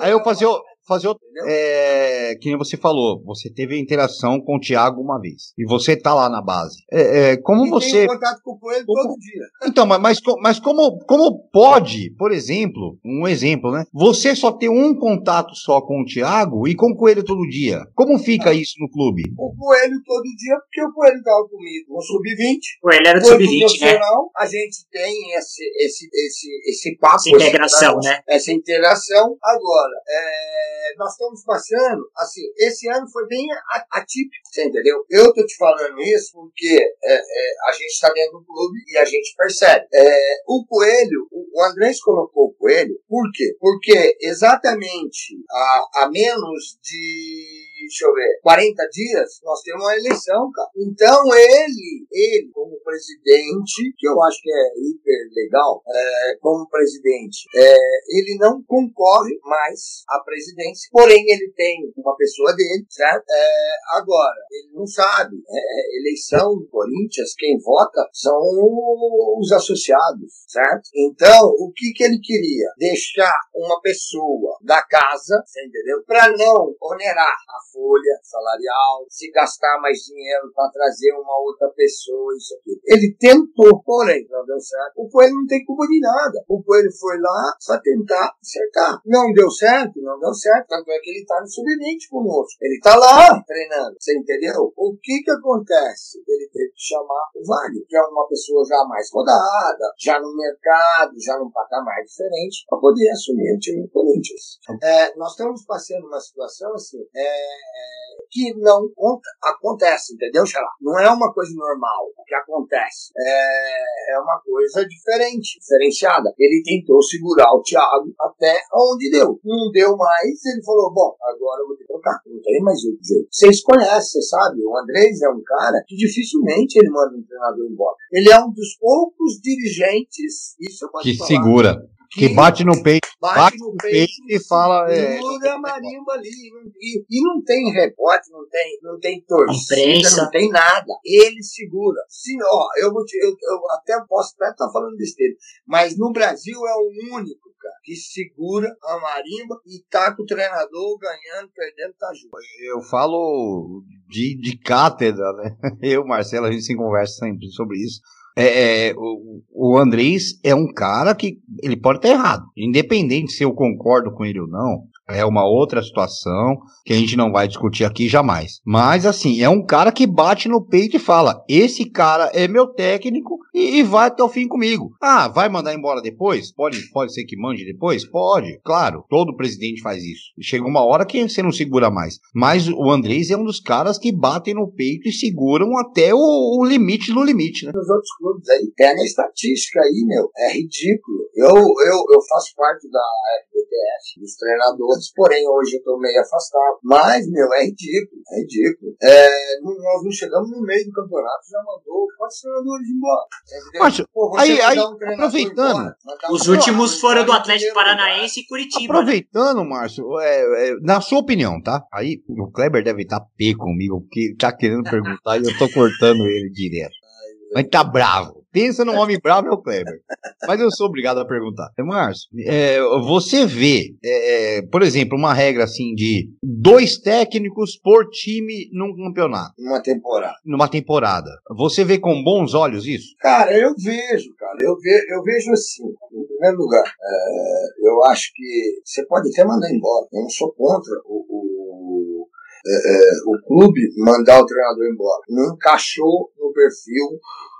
[SPEAKER 1] aí eu fazia, fazer outro. É, que nem você falou, você teve interação com o Thiago uma vez. E você tá lá na base. É, é como e você.
[SPEAKER 4] contato com ele como... todo dia.
[SPEAKER 1] Então, mas, mas, mas como, como pode, por exemplo, um exemplo, né? Você só ter um contato só com o Thiago e com o Coelho todo dia. Como fica ah. isso no clube?
[SPEAKER 4] O Coelho todo dia, porque o Coelho tava comigo no Sub-20.
[SPEAKER 2] O Coelho era do Sub-20, né?
[SPEAKER 4] A gente tem esse, esse, esse, esse papo.
[SPEAKER 2] Essa integração, né?
[SPEAKER 4] Essa integração. Agora, é é, nós estamos passando, assim, esse ano foi bem atípico, você entendeu? Eu tô te falando isso porque é, é, a gente está dentro do clube e a gente percebe. É, o Coelho, o Andrés colocou o Coelho, por quê? Porque exatamente a, a menos de deixa eu ver, 40 dias, nós temos uma eleição, cara. Então ele, ele como presidente, que eu acho que é hiper legal, é, como presidente, é, ele não concorre mais à presidência, porém ele tem uma pessoa dele, certo? É, agora, ele não sabe, é, é, eleição do Corinthians, quem vota são os associados, certo? Então, o que que ele queria? Deixar uma pessoa da casa, você entendeu? Para não onerar a folha salarial, se gastar mais dinheiro para trazer uma outra pessoa, isso aqui. Ele tentou, porém, não deu certo. O Coelho não tem culpa de nada. O Coelho foi lá para tentar acertar. Não deu certo, não deu certo. Tanto é que ele está no sub-20 conosco. Ele está lá treinando. Você entendeu? O que que acontece? Ele teve que chamar o Wagner, que é uma pessoa já mais rodada, já no mercado, já num patamar diferente, para poder assumir o time do Corinthians. É, nós estamos passando uma situação assim, é, que não acontece, entendeu, Xará? Não é uma coisa normal o que acontece. É, é uma coisa diferente, diferenciada. Ele tentou segurar o Thiago até onde deu. Não deu mais, ele falou: bom, agora eu vou ter que trocar. Não tem mais outro jeito. Vocês conhecem, você sabe, o Andrés é um cara que dificilmente ele manda um treinador embora. Ele é um dos poucos dirigentes, isso eu posso
[SPEAKER 1] que falar, segura que bate no peito, bate, bate no, peito, peito, e fala.
[SPEAKER 4] É, a marimba ali. E, e, não tem repórter, não tem, não tem torcida, não tem nada. Ele segura. Se, ó, eu, vou te, eu, eu até posso até estar tá falando besteira, mas no Brasil é o único, cara, que segura a marimba e tá com o treinador ganhando, perdendo, tá junto.
[SPEAKER 1] Eu falo de, de cátedra, né? <laughs> Eu, Marcelo, a gente se conversa sempre sobre isso. É, é, o, o Andrés é um cara que ele pode estar errado. Independente se eu concordo com ele ou não, é uma outra situação que a gente não vai discutir aqui jamais. Mas assim, é um cara que bate no peito e fala: esse cara é meu técnico e, e, vai até o fim comigo. Ah, vai mandar embora depois? Pode, pode ser que mande depois? Pode, claro. Todo presidente faz isso. Chega uma hora que você não segura mais. Mas o Andrés é um dos caras que batem no peito e seguram até o, o limite do limite, né?
[SPEAKER 4] Os outros clubes aí, pega a estatística aí, meu. É ridículo. Eu, eu, eu faço parte da CBF, dos treinadores, porém hoje eu estou meio afastado. Mas, meu, é ridículo, é ridículo. É, nós não chegamos no meio do campeonato, já mandou quatro treinadores embora.
[SPEAKER 1] Mas, Pô, aí, aí um aproveitando. Embora,
[SPEAKER 2] os últimos foram do Atlético Paranaense e Curitiba.
[SPEAKER 1] Aproveitando, né? Márcio, é, é, na sua opinião, tá? Aí o Kleber deve estar tá pé comigo, porque tá querendo perguntar e eu tô cortando ele direto. Mas tá bravo. Pensa num homem bravo é o Kleber. Mas eu sou obrigado a perguntar. É, Márcio, é, você vê, é, é, por exemplo, uma regra assim de dois técnicos por time num campeonato.
[SPEAKER 4] Numa temporada.
[SPEAKER 1] Numa temporada. Você vê com bons olhos isso?
[SPEAKER 4] Cara, eu vejo, cara. Eu, ve, eu vejo assim. Em primeiro lugar, é, eu acho que você pode até mandar embora. Eu não sou contra o, o, é, o clube mandar o treinador embora. Não encaixou no perfil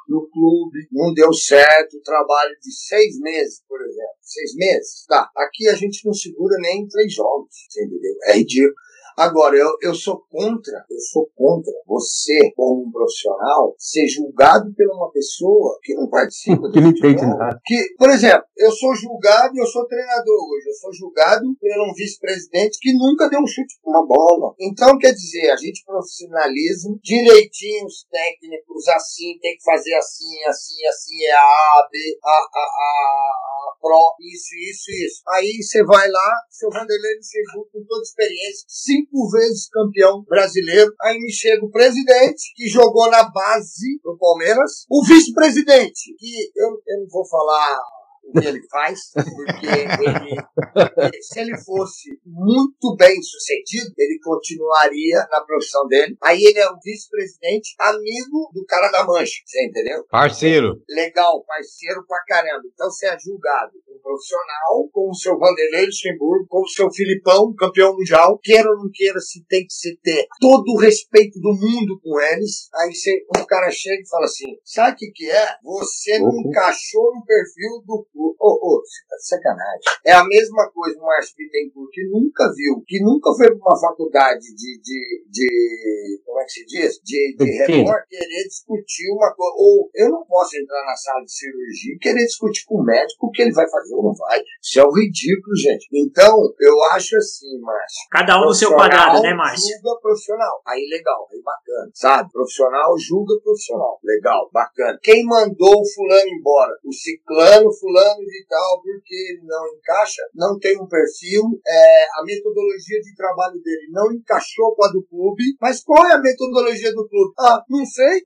[SPEAKER 4] no clube, não deu certo, trabalho de seis meses, por exemplo. Seis meses? Tá. Aqui a gente não segura nem três jogos, entendeu? É ridículo. Agora, eu, eu sou contra, eu sou contra você, como um profissional, ser julgado por uma pessoa que não participa <laughs>
[SPEAKER 3] que não entende nada.
[SPEAKER 4] Que, por exemplo, eu sou julgado, eu sou treinador hoje, eu sou julgado por um vice-presidente que nunca deu um chute com uma bola. Então, quer dizer, a gente profissionaliza direitinho os técnicos, assim, tem que fazer assim, assim, assim, é a A, B, a, a, a, a Pro, isso, isso, isso. Aí você vai lá, seu Vanderlei Luxemburgo, com toda experiência, cinco vezes campeão brasileiro. Aí me chega o presidente, que jogou na base do Palmeiras, o vice-presidente, que eu, eu não vou falar o que ele faz, porque ele, se ele fosse muito bem sucedido, ele continuaria na profissão dele. Aí ele é o vice-presidente, amigo do cara da mancha, você entendeu?
[SPEAKER 1] Parceiro.
[SPEAKER 4] Legal, parceiro pra caramba. Então você é julgado um profissional, como o seu Vanderlei Luxemburgo, como o seu Filipão, campeão mundial, queira ou não queira, se tem que se ter todo o respeito do mundo com eles. Aí você, um cara chega e fala assim: sabe o que, que é? Você não encaixou no perfil do Ô, ô, você tá de sacanagem. É a mesma coisa o Márcio Bittencourt, que nunca viu, que nunca foi pra uma faculdade de, de, de como é que se diz? De, de repórter, querer discutir uma coisa. Ou eu não posso entrar na sala de cirurgia e querer discutir com o médico o que ele vai fazer ou não vai. Isso é um ridículo, gente. Então, eu acho assim, Márcio.
[SPEAKER 2] Cada um no seu quadrado, né, Márcio?
[SPEAKER 4] Julga profissional. Aí legal, aí bacana. Sabe? Profissional julga profissional. Legal, bacana. Quem mandou o fulano embora? O ciclano, fulano anos e tal, porque ele não encaixa, não tem um perfil, é, a metodologia de trabalho dele não encaixou com a do clube. Mas qual é a metodologia do clube? Ah, não sei.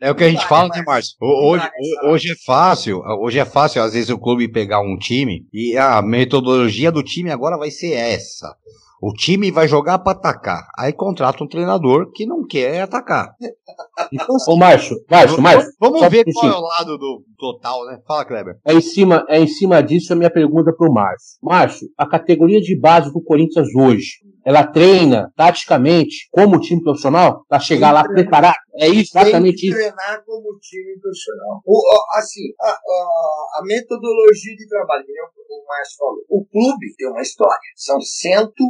[SPEAKER 1] É o que a gente fala, né, Márcio? Hoje, hoje é fácil, hoje é fácil, às vezes, o clube pegar um time e a metodologia do time agora vai ser essa. O time vai jogar para atacar. Aí contrata um treinador que não quer atacar.
[SPEAKER 3] Então, Ô, Márcio, Márcio, Márcio.
[SPEAKER 1] Vamos ver qual é o lado do total, né? Fala, Kleber.
[SPEAKER 3] É em cima, é em cima disso a minha pergunta pro Márcio. Márcio, a categoria de base do Corinthians hoje, ela treina taticamente como time profissional para chegar lá preparado? É exatamente
[SPEAKER 4] Tem que
[SPEAKER 3] isso.
[SPEAKER 4] treinar como time profissional. O, assim, a, a, a metodologia de trabalho, que o Márcio falou. O clube tem uma história. São cento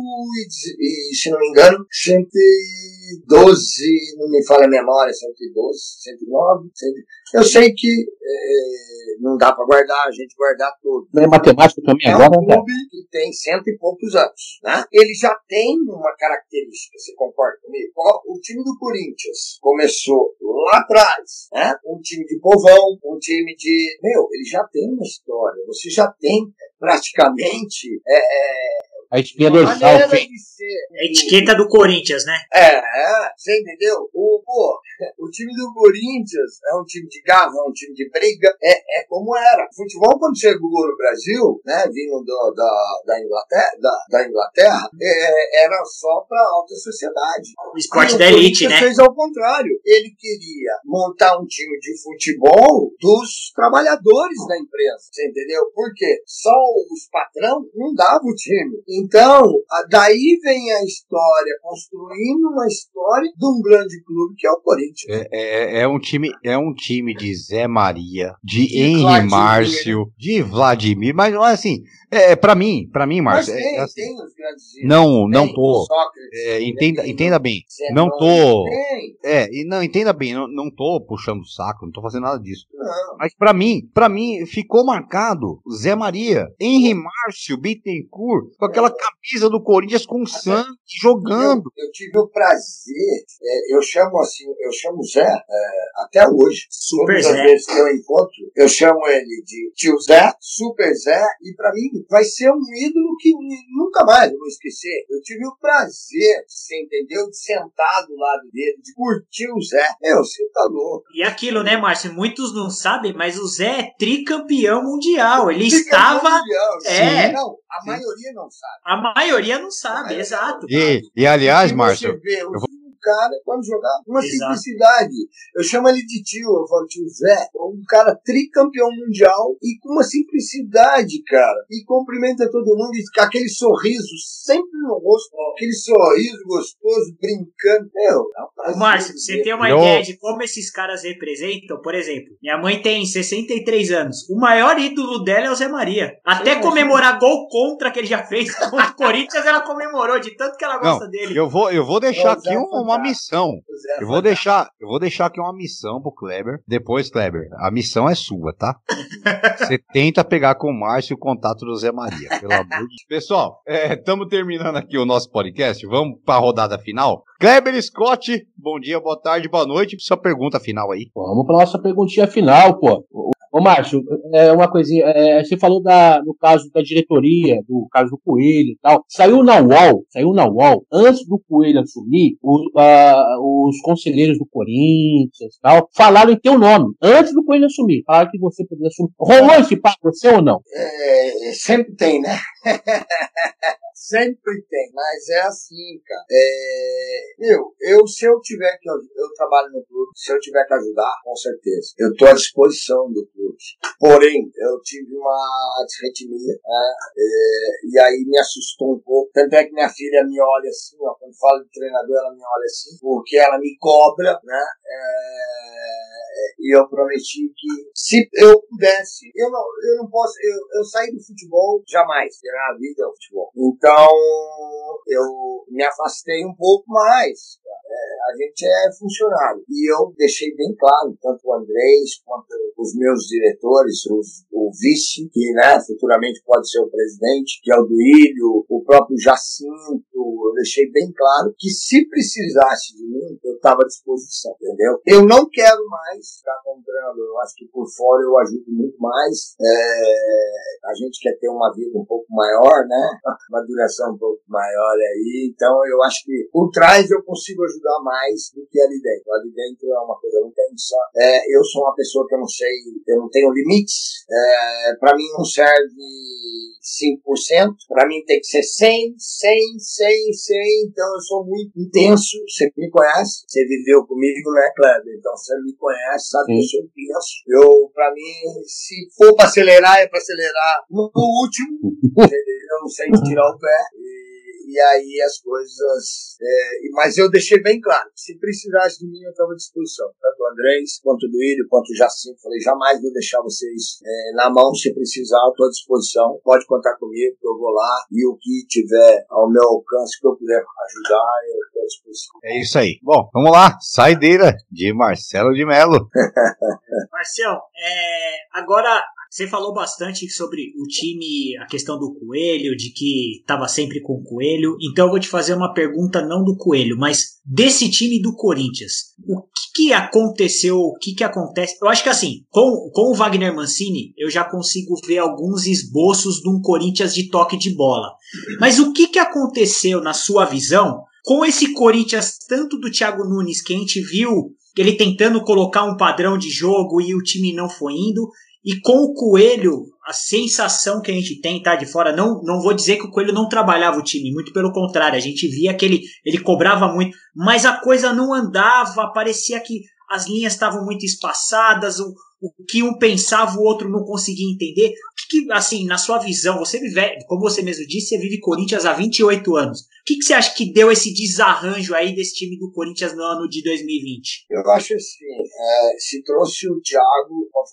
[SPEAKER 4] e, se não me engano, 112, não me fala a memória, 112, 109, 100, eu sei que é, não dá para guardar, a gente guardar tudo.
[SPEAKER 3] Não é matemática também
[SPEAKER 4] é
[SPEAKER 3] agora?
[SPEAKER 4] É um clube que tem cento e poucos anos. Né? Ele já tem uma característica, você concorda comigo? O time do Corinthians começou lá atrás, né? um time de povão, um time de... Meu, ele já tem uma história, você já tem praticamente é, é,
[SPEAKER 3] a espinha dorsal.
[SPEAKER 2] A etiqueta do Corinthians, né?
[SPEAKER 4] É, é, você entendeu? O, pô, o time do Corinthians é um time de garra, é um time de briga, é, é como era. O futebol, quando chegou no Brasil, né, vindo do, da, da Inglaterra, da, da Inglaterra é, era só pra alta sociedade.
[SPEAKER 2] O esporte da elite, né?
[SPEAKER 4] fez ao contrário. Ele queria montar um time de futebol dos trabalhadores da empresa, você entendeu? Porque só os patrão não dava o time. Então, daí vem a história, construindo uma história de um grande clube que é o Corinthians.
[SPEAKER 1] É, é, é um, time, é um time de Zé Maria, de, de Henri Márcio, de Vladimir, mas assim, é, é para mim, para mim, Márcio.
[SPEAKER 4] Mas tem,
[SPEAKER 1] é, assim,
[SPEAKER 4] tem os
[SPEAKER 1] Não, não tô. É, entenda, entenda bem. Não tô. É, não, entenda bem, não, não tô puxando o saco, não tô fazendo nada disso. Não. Mas para mim, para mim, ficou marcado Zé Maria, Henri Márcio, Bittencourt, com aquela camisa do Corinthians com sangue, jogando.
[SPEAKER 4] Eu, eu, tive o prazer, é, eu chamo assim, eu chamo Zé é, até hoje.
[SPEAKER 2] Super Todas
[SPEAKER 4] Zé. as vezes que eu encontro, eu chamo ele de tio Zé, Super Zé, e para mim vai ser um ídolo que nunca mais eu vou esquecer. Eu tive o prazer, você entendeu, de sentar do lado dele, de curtir o Zé. Meu, você tá louco.
[SPEAKER 2] E aquilo, né, Márcio? Muitos não sabem, mas o Zé é tricampeão mundial. Ele tricampeão estava.
[SPEAKER 4] É. Não, a maioria não sabe.
[SPEAKER 2] A maioria não sabe, exato.
[SPEAKER 1] E, e aliás, Márcio.
[SPEAKER 4] Eu vou cara quando jogar. Uma Exato. simplicidade. Eu chamo ele de tio, eu falo tio Zé, um cara tricampeão mundial e com uma simplicidade, cara. E cumprimenta todo mundo com aquele sorriso sempre no rosto, aquele sorriso gostoso, brincando. Meu,
[SPEAKER 2] é um Márcio, você tem uma eu... ideia de como esses caras representam? Por exemplo, minha mãe tem 63 anos. O maior ídolo dela é o Zé Maria. Até comemorar gol contra que ele já fez contra o <laughs> Corinthians, ela comemorou de tanto que ela gosta
[SPEAKER 1] Não,
[SPEAKER 2] dele.
[SPEAKER 1] Eu vou, eu vou deixar aqui uma uma missão. Eu vou deixar, eu vou deixar aqui uma missão pro Kleber. Depois, Kleber, a missão é sua, tá? <laughs> Você tenta pegar com o Márcio o contato do Zé Maria, pelo amor de Deus. Pessoal, estamos é, terminando aqui o nosso podcast. Vamos para a rodada final. Kleber Scott, bom dia, boa tarde, boa noite. Sua pergunta final aí.
[SPEAKER 3] Vamos para nossa perguntinha final, pô. Ô, Márcio, é uma coisinha. É, você falou da, no caso da diretoria, do caso do Coelho e tal. Saiu na UOL, saiu na UOL, antes do Coelho assumir, os, uh, os conselheiros do Corinthians e tal, falaram em teu nome, antes do Coelho assumir. Falaram que você poderia assumir. Rolou esse papo, você ou não?
[SPEAKER 4] É, sempre tem, né? <laughs> Sempre tem, mas é assim, cara. É... Meu, eu, se eu tiver que. Eu trabalho no clube, se eu tiver que ajudar, com certeza. Eu estou à disposição do clube. Porém, eu tive uma disretimia, né? É... E aí me assustou um pouco. Tanto é que minha filha me olha assim, ó, quando falo de treinador, ela me olha assim, porque ela me cobra, né? É... E eu prometi que se eu pudesse, eu não, eu não posso, eu, eu saí do futebol jamais, a vida é o futebol. Então, eu me afastei um pouco mais. É, a gente é funcionário. E eu deixei bem claro, tanto o Andrés quanto os meus diretores, o vice, que né, futuramente pode ser o presidente, que é o Duílio, o próprio Jacinto, eu deixei bem claro que se precisasse de mim, eu estava à disposição, entendeu? Eu não quero mais ficar como treinador. Eu acho que por fora eu ajudo muito mais. É, a gente quer ter uma vida um pouco maior, né? <laughs> Uma duração um pouco maior aí. Então eu acho que por trás eu consigo ajudar mais do que ali dentro. Ali dentro é uma coisa muito só. É, eu sou uma pessoa que eu não sei, eu não tenho limites. É, para mim não serve 5%. Para mim tem que ser 100, 100, 100, 100. Então eu sou muito intenso. Você me conhece, você viveu comigo, né, Kleber? Então você me conhece, sabe Sim. que eu sou intenso. Eu, para mim, se for para acelerar, é para acelerar no último. <laughs> eu não sei tirar o pé. E e aí as coisas. É, mas eu deixei bem claro: se precisasse de mim, eu estava à disposição. Tanto o Andrés, quanto o Duílio, quanto o Jacinto. Falei: jamais vou deixar vocês é, na mão. Se precisar, eu estou à disposição. Pode contar comigo, que eu vou lá. E o que tiver ao meu alcance, que eu puder ajudar, eu estou à disposição.
[SPEAKER 1] É isso aí. Bom, vamos lá. Saideira de Marcelo de Mello. <laughs>
[SPEAKER 2] Marcelo, é, agora você falou bastante sobre o time, a questão do Coelho, de que estava sempre com o Coelho. Então eu vou te fazer uma pergunta não do Coelho, mas desse time do Corinthians. O que, que aconteceu? O que, que acontece? Eu acho que assim, com, com o Wagner Mancini, eu já consigo ver alguns esboços de um Corinthians de toque de bola. Mas o que, que aconteceu na sua visão com esse Corinthians, tanto do Thiago Nunes, que a gente viu ele tentando colocar um padrão de jogo e o time não foi indo, e com o Coelho, a sensação que a gente tem, tá de fora, não, não vou dizer que o Coelho não trabalhava o time, muito pelo contrário, a gente via que ele, ele cobrava muito, mas a coisa não andava, parecia que as linhas estavam muito espaçadas, o, o que um pensava, o outro não conseguia entender. Que, que, assim, na sua visão, você vive, como você mesmo disse, você vive Corinthians há 28 anos. O que, que você acha que deu esse desarranjo aí desse time do Corinthians no ano de 2020?
[SPEAKER 4] Eu acho assim, é, se trouxe o Thiago para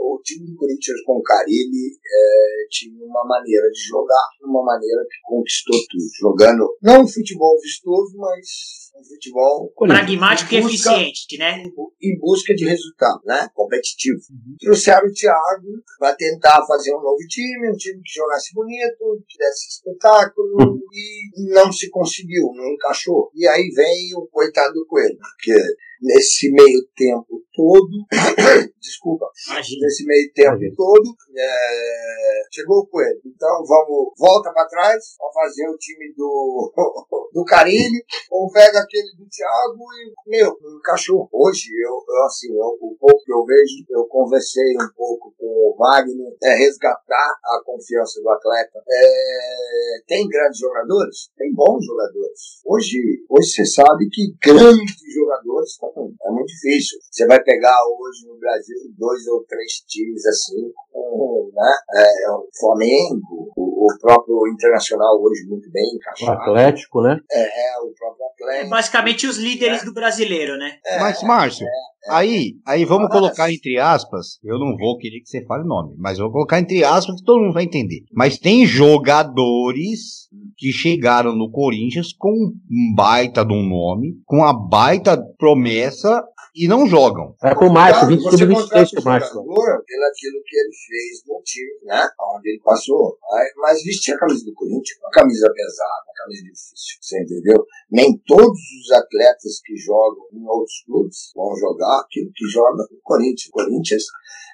[SPEAKER 4] o time do Corinthians com o Carilli, é, tinha uma maneira de jogar, uma maneira que conquistou tudo, jogando não um futebol vistoso, mas um futebol
[SPEAKER 2] pragmático e eficiente, né?
[SPEAKER 4] Em busca de resultado, né? Competitivo. Uhum. Trouxeram o Thiago para tentar fazer um novo time, um time que jogasse bonito, que desse espetáculo, uhum. e não se conseguiu, não encaixou. E aí vem o coitado do Coelho, porque nesse meio tempo todo, <coughs> desculpa, Imagina. nesse meio tempo Imagina. todo, é, chegou o Coelho. Então vamos, volta para trás, vamos fazer o time do, <laughs> do Carilli, ou pega aquele do Thiago e, meu, encaixou. Hoje, eu, eu assim, eu, o pouco que eu vejo, eu conversei um pouco com o Wagner, é resgatar a confiança do atleta. É, tem grandes jogadores? Tem bons jogadores. Hoje, hoje você sabe que grandes jogadores tá é muito difícil. Você vai pegar hoje no Brasil dois ou três times assim, com, né? É, o Flamengo, o, o, próprio Internacional hoje muito bem encaixado.
[SPEAKER 3] O Atlético, né?
[SPEAKER 4] É, é o próprio Atlético.
[SPEAKER 2] É basicamente os líderes é. do brasileiro, né?
[SPEAKER 1] É, mas, Márcio, é. Aí, aí vamos colocar entre aspas, eu não vou querer que você fale o nome, mas vou colocar entre aspas que todo mundo vai entender. Mas tem jogadores que chegaram no Corinthians com um baita de um nome, com a baita promessa e não jogam.
[SPEAKER 3] É com o Márcio, 20 sobre 23 com o Márcio.
[SPEAKER 4] Pelo aquilo que ele fez no time, né? Onde ele passou. Mas vestir a camisa do Corinthians, uma camisa pesada, uma camisa difícil, você entendeu? Nem todos os atletas que jogam em outros clubes vão jogar aquilo que joga no Corinthians. O Corinthians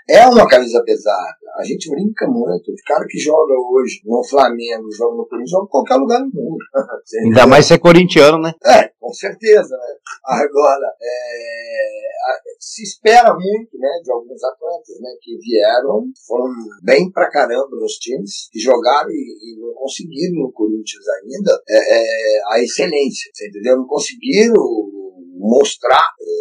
[SPEAKER 4] é uma camisa pesada. A gente brinca muito. O cara que joga hoje no Flamengo, joga no Corinthians, joga em qualquer lugar do mundo. <laughs>
[SPEAKER 1] Ainda mais ser corintiano, né?
[SPEAKER 4] É, com certeza, né? Agora, é, se espera muito, né, de alguns atletas, né, que vieram, foram bem pra caramba nos times, que jogaram e, e não conseguiram no Corinthians ainda é, é, a excelência, você entendeu? Não conseguiram mostrar é,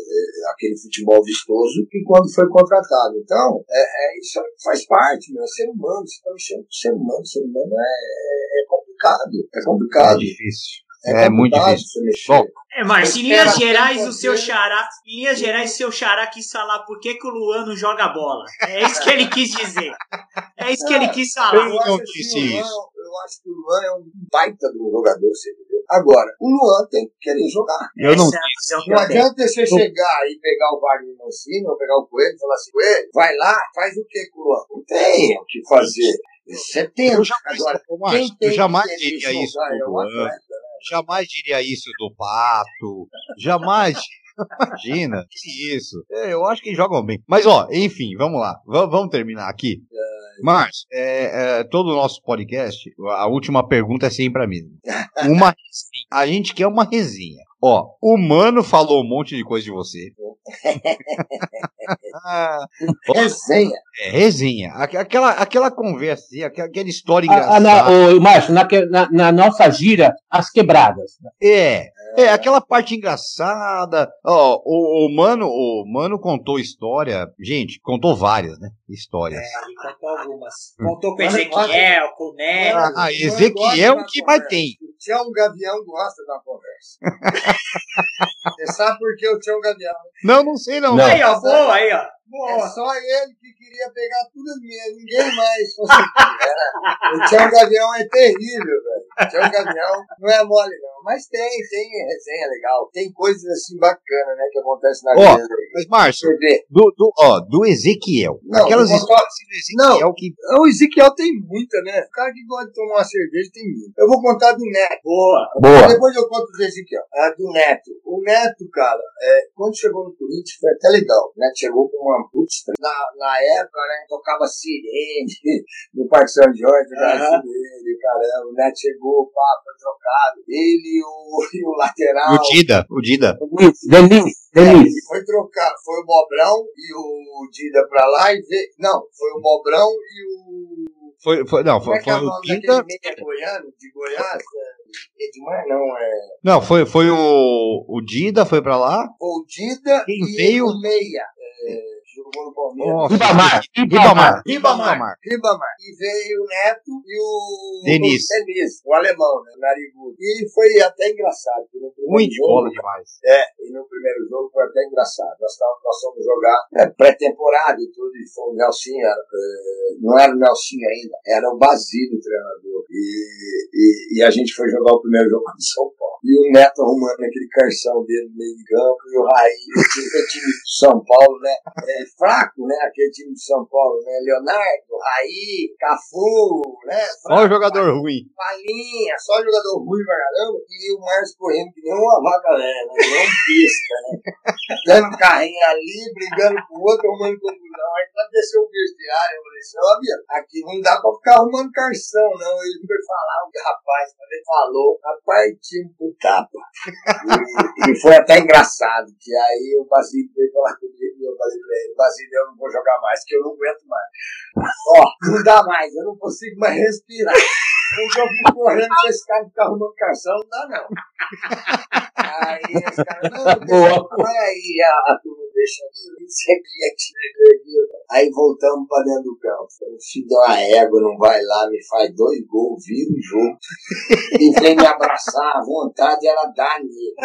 [SPEAKER 4] aquele futebol vistoso que quando foi contratado. Então, é, é, isso faz parte, meu, é ser humano, você está mexendo com ser humano, ser humano é, é complicado, é complicado.
[SPEAKER 1] É difícil. É, é muito difícil. Bom,
[SPEAKER 2] é, mas em linhas gerais, o seu xará, em linhas gerais, o seu xará quis falar por que, que o Luan não joga bola. É isso que ele quis dizer. É isso que ele quis falar.
[SPEAKER 4] Eu, não disse isso. eu acho que o Luan é um baita de um jogador, você entendeu? Agora, o Luan tem que querer jogar.
[SPEAKER 1] Eu não.
[SPEAKER 4] É não adianta você chegar e pegar o Wagner Mancini ou pegar o Coelho e falar assim, Coelho, vai lá, faz o que com o Luan? Não tem o que fazer. Você tem.
[SPEAKER 1] Eu jamais, quem tem eu jamais diria isso. É um atleta, né? Jamais diria isso do Pato. Jamais. <laughs> Imagina, que isso. É, eu acho que jogam bem. Mas, ó, enfim, vamos lá. V vamos terminar aqui. Mas, é, é, todo o nosso podcast, a última pergunta é sempre a mesma. Uma <laughs> A gente quer uma resenha. Ó, o Mano falou um monte de coisa de você. <laughs>
[SPEAKER 4] ah, resenha.
[SPEAKER 1] É, resenha. Aquela, aquela conversa, aquela história engraçada.
[SPEAKER 3] Ah, na, Márcio, na, na, na, nossa gira, as quebradas.
[SPEAKER 1] É. É, aquela parte engraçada. Ó, o, o, Mano, o Mano contou história. Gente, contou várias, né? Histórias. É,
[SPEAKER 2] ele contou algumas. Contou com Ezequiel, com o Neto.
[SPEAKER 1] Ah, Ezequiel que mais tem.
[SPEAKER 4] O Tião Gavião gosta da conversa. <laughs> Você sabe por que o Tião Gavião?
[SPEAKER 1] Não, não sei não.
[SPEAKER 2] não. Aí, ó, boa, aí, ó.
[SPEAKER 4] Boa. É só ele que queria pegar tudo minha, ninguém mais. <laughs> o Tião Gavião é terrível, velho. O Tião Gavião não é mole, não. Mas tem, tem resenha legal. Tem coisas assim bacanas, né, que acontecem na
[SPEAKER 1] oh, vida. Mas, Márcio, do, do, ó, do Ezequiel. Não, aquelas histórias assim do Ezequiel
[SPEAKER 4] não, que. O Ezequiel tem muita, né? O cara que gosta de tomar uma cerveja tem muita. Eu vou contar do Neto.
[SPEAKER 2] Boa.
[SPEAKER 1] Boa.
[SPEAKER 4] Depois eu conto do Ezequiel. Ah, do Neto. O Neto, cara, é, quando chegou no Corinthians foi até legal. O Neto chegou com uma putz. Na, na época, né, tocava sirene <laughs> no Parque São Jorge, uhum. sirene, caramba. O Neto chegou, pá, foi trocado. Ele o, <laughs> e o lateral.
[SPEAKER 1] O Dida, o Dida.
[SPEAKER 3] Denis, Denis.
[SPEAKER 4] É, foi trocar, foi o Bobrão e o Dida pra lá e veio. Não, foi o Bobrão e o.
[SPEAKER 1] Foi, foi, não, foi, é foi, é o
[SPEAKER 4] Dida. Goiano, de Goiás? É, Edmar, não, é.
[SPEAKER 1] Não, foi, foi o, o Dida, foi pra lá.
[SPEAKER 4] O Dida
[SPEAKER 1] Quem
[SPEAKER 4] e
[SPEAKER 1] veio...
[SPEAKER 4] o Meia. É, jogou no Palmeiras.
[SPEAKER 3] Ribamar.
[SPEAKER 1] Ribamar.
[SPEAKER 4] Ribamar. Ribamar. E veio o Neto e o
[SPEAKER 1] Denis.
[SPEAKER 4] Denis, o alemão, né? Narigudo. E foi até engraçado. porque no primeiro
[SPEAKER 1] Muito
[SPEAKER 4] jogo-
[SPEAKER 1] bola demais.
[SPEAKER 4] É, e no primeiro jogo foi até engraçado. Nós, távamos, nós fomos jogar é, pré-temporada e tudo, e foi o Nelsinho, era, é, não era o Nelsinho ainda, era o Basílio o treinador. E, e, e a gente foi jogar o primeiro jogo <laughs> contra o São Paulo. E o Neto arrumando aquele carção dele no meio de campo, e o Raí, aquele time do São Paulo, né? É, fraco, né? Aquele time do São Paulo, né? Leonardo, Raí, Cafu, né?
[SPEAKER 1] Olha o jogador ruim.
[SPEAKER 4] Palinha, só jogador ruim pra caramba, e o Márcio correndo que nem uma vaca velha, né? Que nem um besta, né? <laughs> Dando carrinho ali, brigando com o outro, arrumando confusão. Aí quando desceu o vestiário, eu falei assim, ó, Bia, aqui não dá pra ficar arrumando carção, não. Ele foi falar, o rapaz, quando ele falou, a partiu pro tapa. <laughs> E, e foi até engraçado, que aí o Basílio veio falar comigo, e eu falei pra ele, Basílio, eu não vou jogar mais, que eu não aguento mais. Ó, não dá mais, eu não consigo mais respirar. Eu já fui correndo com esse cara que tá arrumando carção, não dá não. Aí esse cara, não, deixa, não é aí, a, a turma aqui. Aí voltamos pra dentro do campo. Filho deu uma égua, não vai lá, me faz dois gols, vira o jogo. E vem me abraçar, a vontade era dar nele.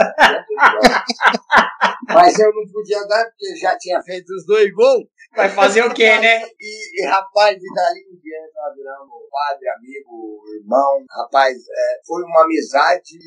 [SPEAKER 4] Mas eu não podia dar porque já tinha feito os dois gols.
[SPEAKER 2] Vai fazer o quê, né?
[SPEAKER 4] E, e, rapaz, de dali em diante nós viramos padre, amigo, irmão. Rapaz, é, foi uma amizade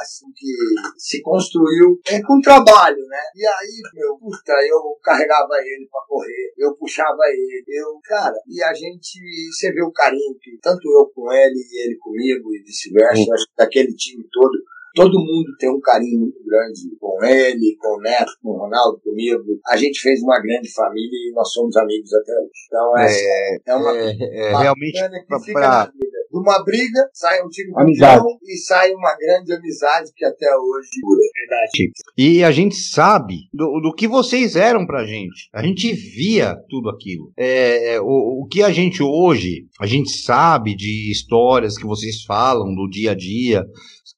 [SPEAKER 4] assim que se construiu é, com trabalho, né? E aí, meu, puta, eu carregava ele pra correr, eu puxava ele, eu, cara, e a gente, você vê o carinho que tanto eu com ele e ele comigo e vice-versa, acho que daquele time todo. Todo mundo tem um carinho muito grande com ele, com o Neto, com o Ronaldo, comigo. A gente fez uma grande família e nós somos amigos até hoje. Então, essa
[SPEAKER 1] É,
[SPEAKER 4] é uma
[SPEAKER 1] é, é, realmente
[SPEAKER 4] que
[SPEAKER 1] pra-
[SPEAKER 4] fica
[SPEAKER 1] pra-.
[SPEAKER 4] De uma briga, sai um time
[SPEAKER 3] Amizade.
[SPEAKER 4] campeão e sai uma grande amizade que até hoje dura.
[SPEAKER 2] Verdade.
[SPEAKER 1] E a gente sabe do, do que vocês eram pra gente. A gente via tudo aquilo. É, é, o, o que a gente hoje, a gente sabe de histórias que vocês falam do dia a dia,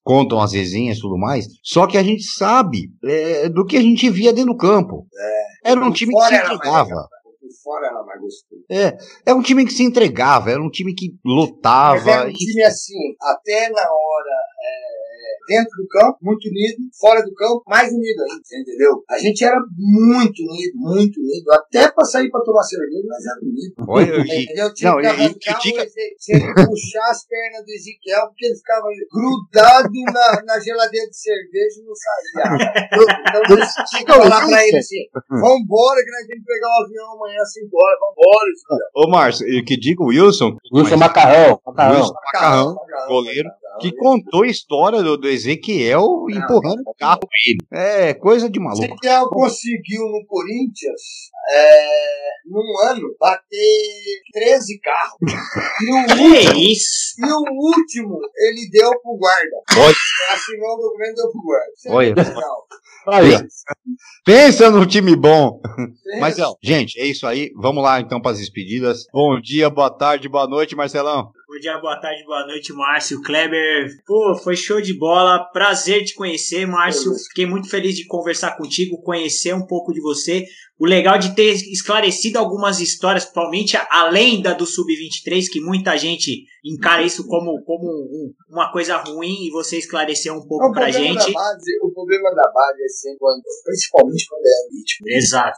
[SPEAKER 1] contam as resenhas e tudo mais. Só que a gente sabe é, do que a gente via dentro do campo. Era um time que se entregava.
[SPEAKER 4] Fora era mais gostoso.
[SPEAKER 1] É um time que se entregava, era um time que
[SPEAKER 4] Mas era
[SPEAKER 1] lutava.
[SPEAKER 4] um time assim, até na hora é, dentro do campo, muito unido, fora do campo, mais unido ainda, você entendeu? A gente era muito unido, muito unido. Até pra sair pra tomar cerveja, nós era unido.
[SPEAKER 1] Olha, <laughs>
[SPEAKER 4] Entendeu? Tinha
[SPEAKER 1] não,
[SPEAKER 4] que arrancar
[SPEAKER 1] critica-
[SPEAKER 4] o Eze- tinha que puxar as pernas do Ezequiel, porque ele ficava grudado na, na geladeira de cerveja e não saía. <laughs> Então eu tinha que falar pra ele assim: vambora, que nós temos que pegar o avião amanhã às 5 horas, vambora, Ezequiel.
[SPEAKER 1] Ô, Márcio, e que diga o Wilson,
[SPEAKER 3] Wilson Macarrão. Macarrão.
[SPEAKER 1] Wilson Macarrão, goleiro, que contou a história do, do Ezequiel empurrando o carro dele. É coisa de maluco.
[SPEAKER 4] Ezequiel conseguiu no Corinthians, é, num ano, bater 13 carros. <laughs> E o, último,
[SPEAKER 2] Que isso?
[SPEAKER 4] e o último ele deu pro guarda.
[SPEAKER 1] Olha.
[SPEAKER 4] Assinou o documento deu pro guarda. Você
[SPEAKER 1] Olha.
[SPEAKER 3] Olha,
[SPEAKER 1] Pensa no time bom. Mas, ó, gente, é isso aí. Vamos lá então para as despedidas. Bom dia, boa tarde, boa noite, Marcelão.
[SPEAKER 2] Bom dia, boa tarde, boa noite, Márcio. Kleber, pô, foi show de bola. Prazer te conhecer, Márcio. Fiquei muito feliz de conversar contigo, conhecer um pouco de você. O legal de ter esclarecido algumas histórias, principalmente além da do Sub-23, que muita gente encara isso como, como um- uma coisa ruim e você esclareceu um pouco
[SPEAKER 4] o,
[SPEAKER 2] pra
[SPEAKER 4] problema
[SPEAKER 2] gente.
[SPEAKER 4] base, o problema da base é sempre quando, principalmente quando é vítima.
[SPEAKER 2] Exato.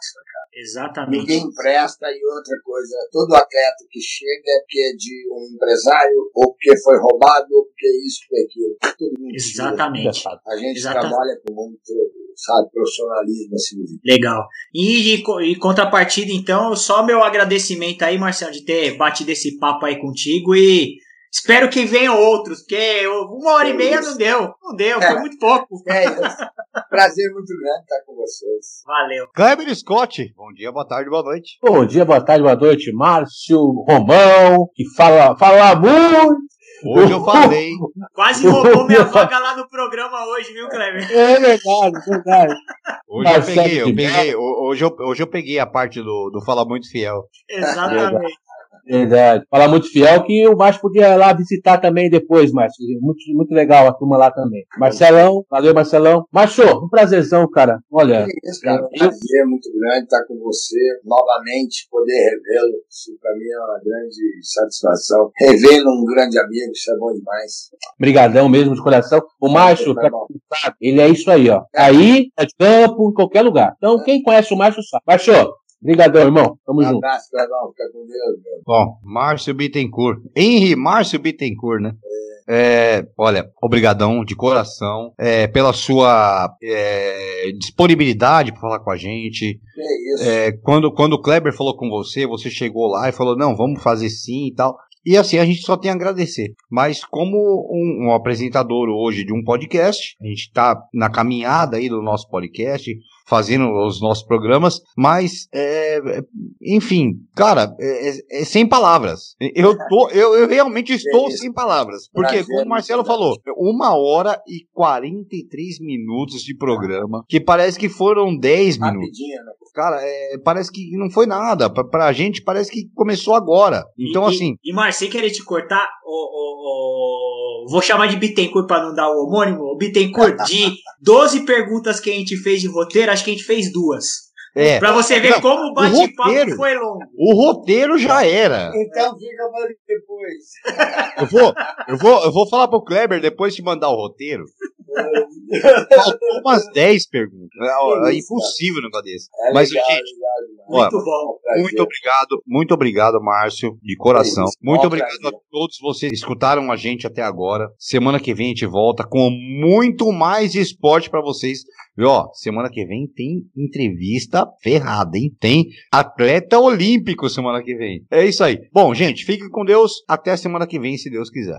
[SPEAKER 2] Exatamente.
[SPEAKER 4] Ninguém empresta e outra coisa, todo atleta que chega é porque é de um empresário, ou porque foi roubado, ou porque é isso, porque é aquilo. Tudo mentira.
[SPEAKER 2] Exatamente.
[SPEAKER 4] A gente
[SPEAKER 2] Exatamente.
[SPEAKER 4] trabalha com muito, sabe, profissionalismo assim.
[SPEAKER 2] Legal. E co- em contrapartida, então, só meu agradecimento aí, Marcelo, de ter batido esse papo aí contigo e espero que venham outros, porque uma hora e meia não deu. Não deu, foi
[SPEAKER 4] É.
[SPEAKER 2] muito pouco.
[SPEAKER 4] É isso. Prazer muito grande estar com vocês.
[SPEAKER 2] Valeu.
[SPEAKER 1] Kleber Scott. Bom dia, boa tarde, boa noite.
[SPEAKER 3] bom dia, boa tarde, boa noite, Márcio Romão, que fala, fala muito.
[SPEAKER 1] Hoje eu falei.
[SPEAKER 2] Quase <laughs> roubou minha vaga lá no programa hoje, viu, Kleber?
[SPEAKER 3] É verdade, verdade.
[SPEAKER 1] Hoje eu peguei, eu peguei. ho- Hoje eu, hoje eu peguei a parte do, do Fala Muito Fiel.
[SPEAKER 2] Exatamente.
[SPEAKER 3] Verdade. Fala muito fiel que o Márcio podia ir lá visitar também depois, Márcio. Muito, muito legal a turma lá também. Marcelão, valeu, Marcelão. Márcio, um prazerzão, cara. Olha.
[SPEAKER 4] É isso, cara. Um prazer muito grande estar com você novamente, poder revê-lo. Isso para mim é uma grande satisfação. Revê-lo um grande amigo, isso é bom demais.
[SPEAKER 3] Obrigadão mesmo de coração. O Márcio, tá ele é isso aí, ó. Aí, é de campo, em qualquer lugar. Então, quem conhece o Márcio sabe. Márcio, Obrigadão, irmão. Tamo um junto.
[SPEAKER 4] Abraço, irmão. Fica com Deus,
[SPEAKER 1] meu. Bom, Márcio Bittencourt. Henry Márcio Bittencourt, né? É, olha, obrigadão de coração é, pela sua é, disponibilidade para falar com a gente.
[SPEAKER 4] É isso.
[SPEAKER 1] É, quando, quando o Kleber falou com você, você chegou lá e falou, não, vamos fazer sim e tal. E assim, a gente só tem a agradecer. Mas como um, um apresentador hoje de um podcast, a gente está na caminhada aí do nosso podcast, fazendo os nossos programas, mas, é, enfim, cara, é, é, é sem palavras. Eu, tô, eu, eu realmente estou sem palavras. Porque, como o Marcelo falou, uma hora e 43 minutos de programa, que parece que foram 10 minutos. Né? Cara, é, parece que não foi nada. Pra, pra gente, parece que começou agora. Então,
[SPEAKER 2] e,
[SPEAKER 1] assim.
[SPEAKER 2] E, e Marcelo, querer te cortar, o, o, o, vou chamar de Bittencourt para não dar o homônimo. O Bittencourt, de <laughs> 12 perguntas que a gente fez de roteiro, acho que a gente fez duas. É. Pra você ver não, como o bate-papo foi longo.
[SPEAKER 1] O roteiro já era.
[SPEAKER 4] Então fica para depois.
[SPEAKER 1] Eu vou, eu, vou, eu vou falar pro Kleber depois de mandar o roteiro. Faltou umas 10 perguntas. É, é impossível um negócio desse. É Mas, legal, gente, legal, muito bom. Muito obrigado, muito obrigado, Márcio, de coração. É muito obrigado prazer. a todos vocês que escutaram a gente até agora. Semana que vem a gente volta com muito mais esporte para vocês. E ó, semana que vem tem entrevista ferrada, hein? Tem atleta olímpico semana que vem. É isso aí. Bom, gente, fiquem com Deus. Até semana que vem, se Deus quiser.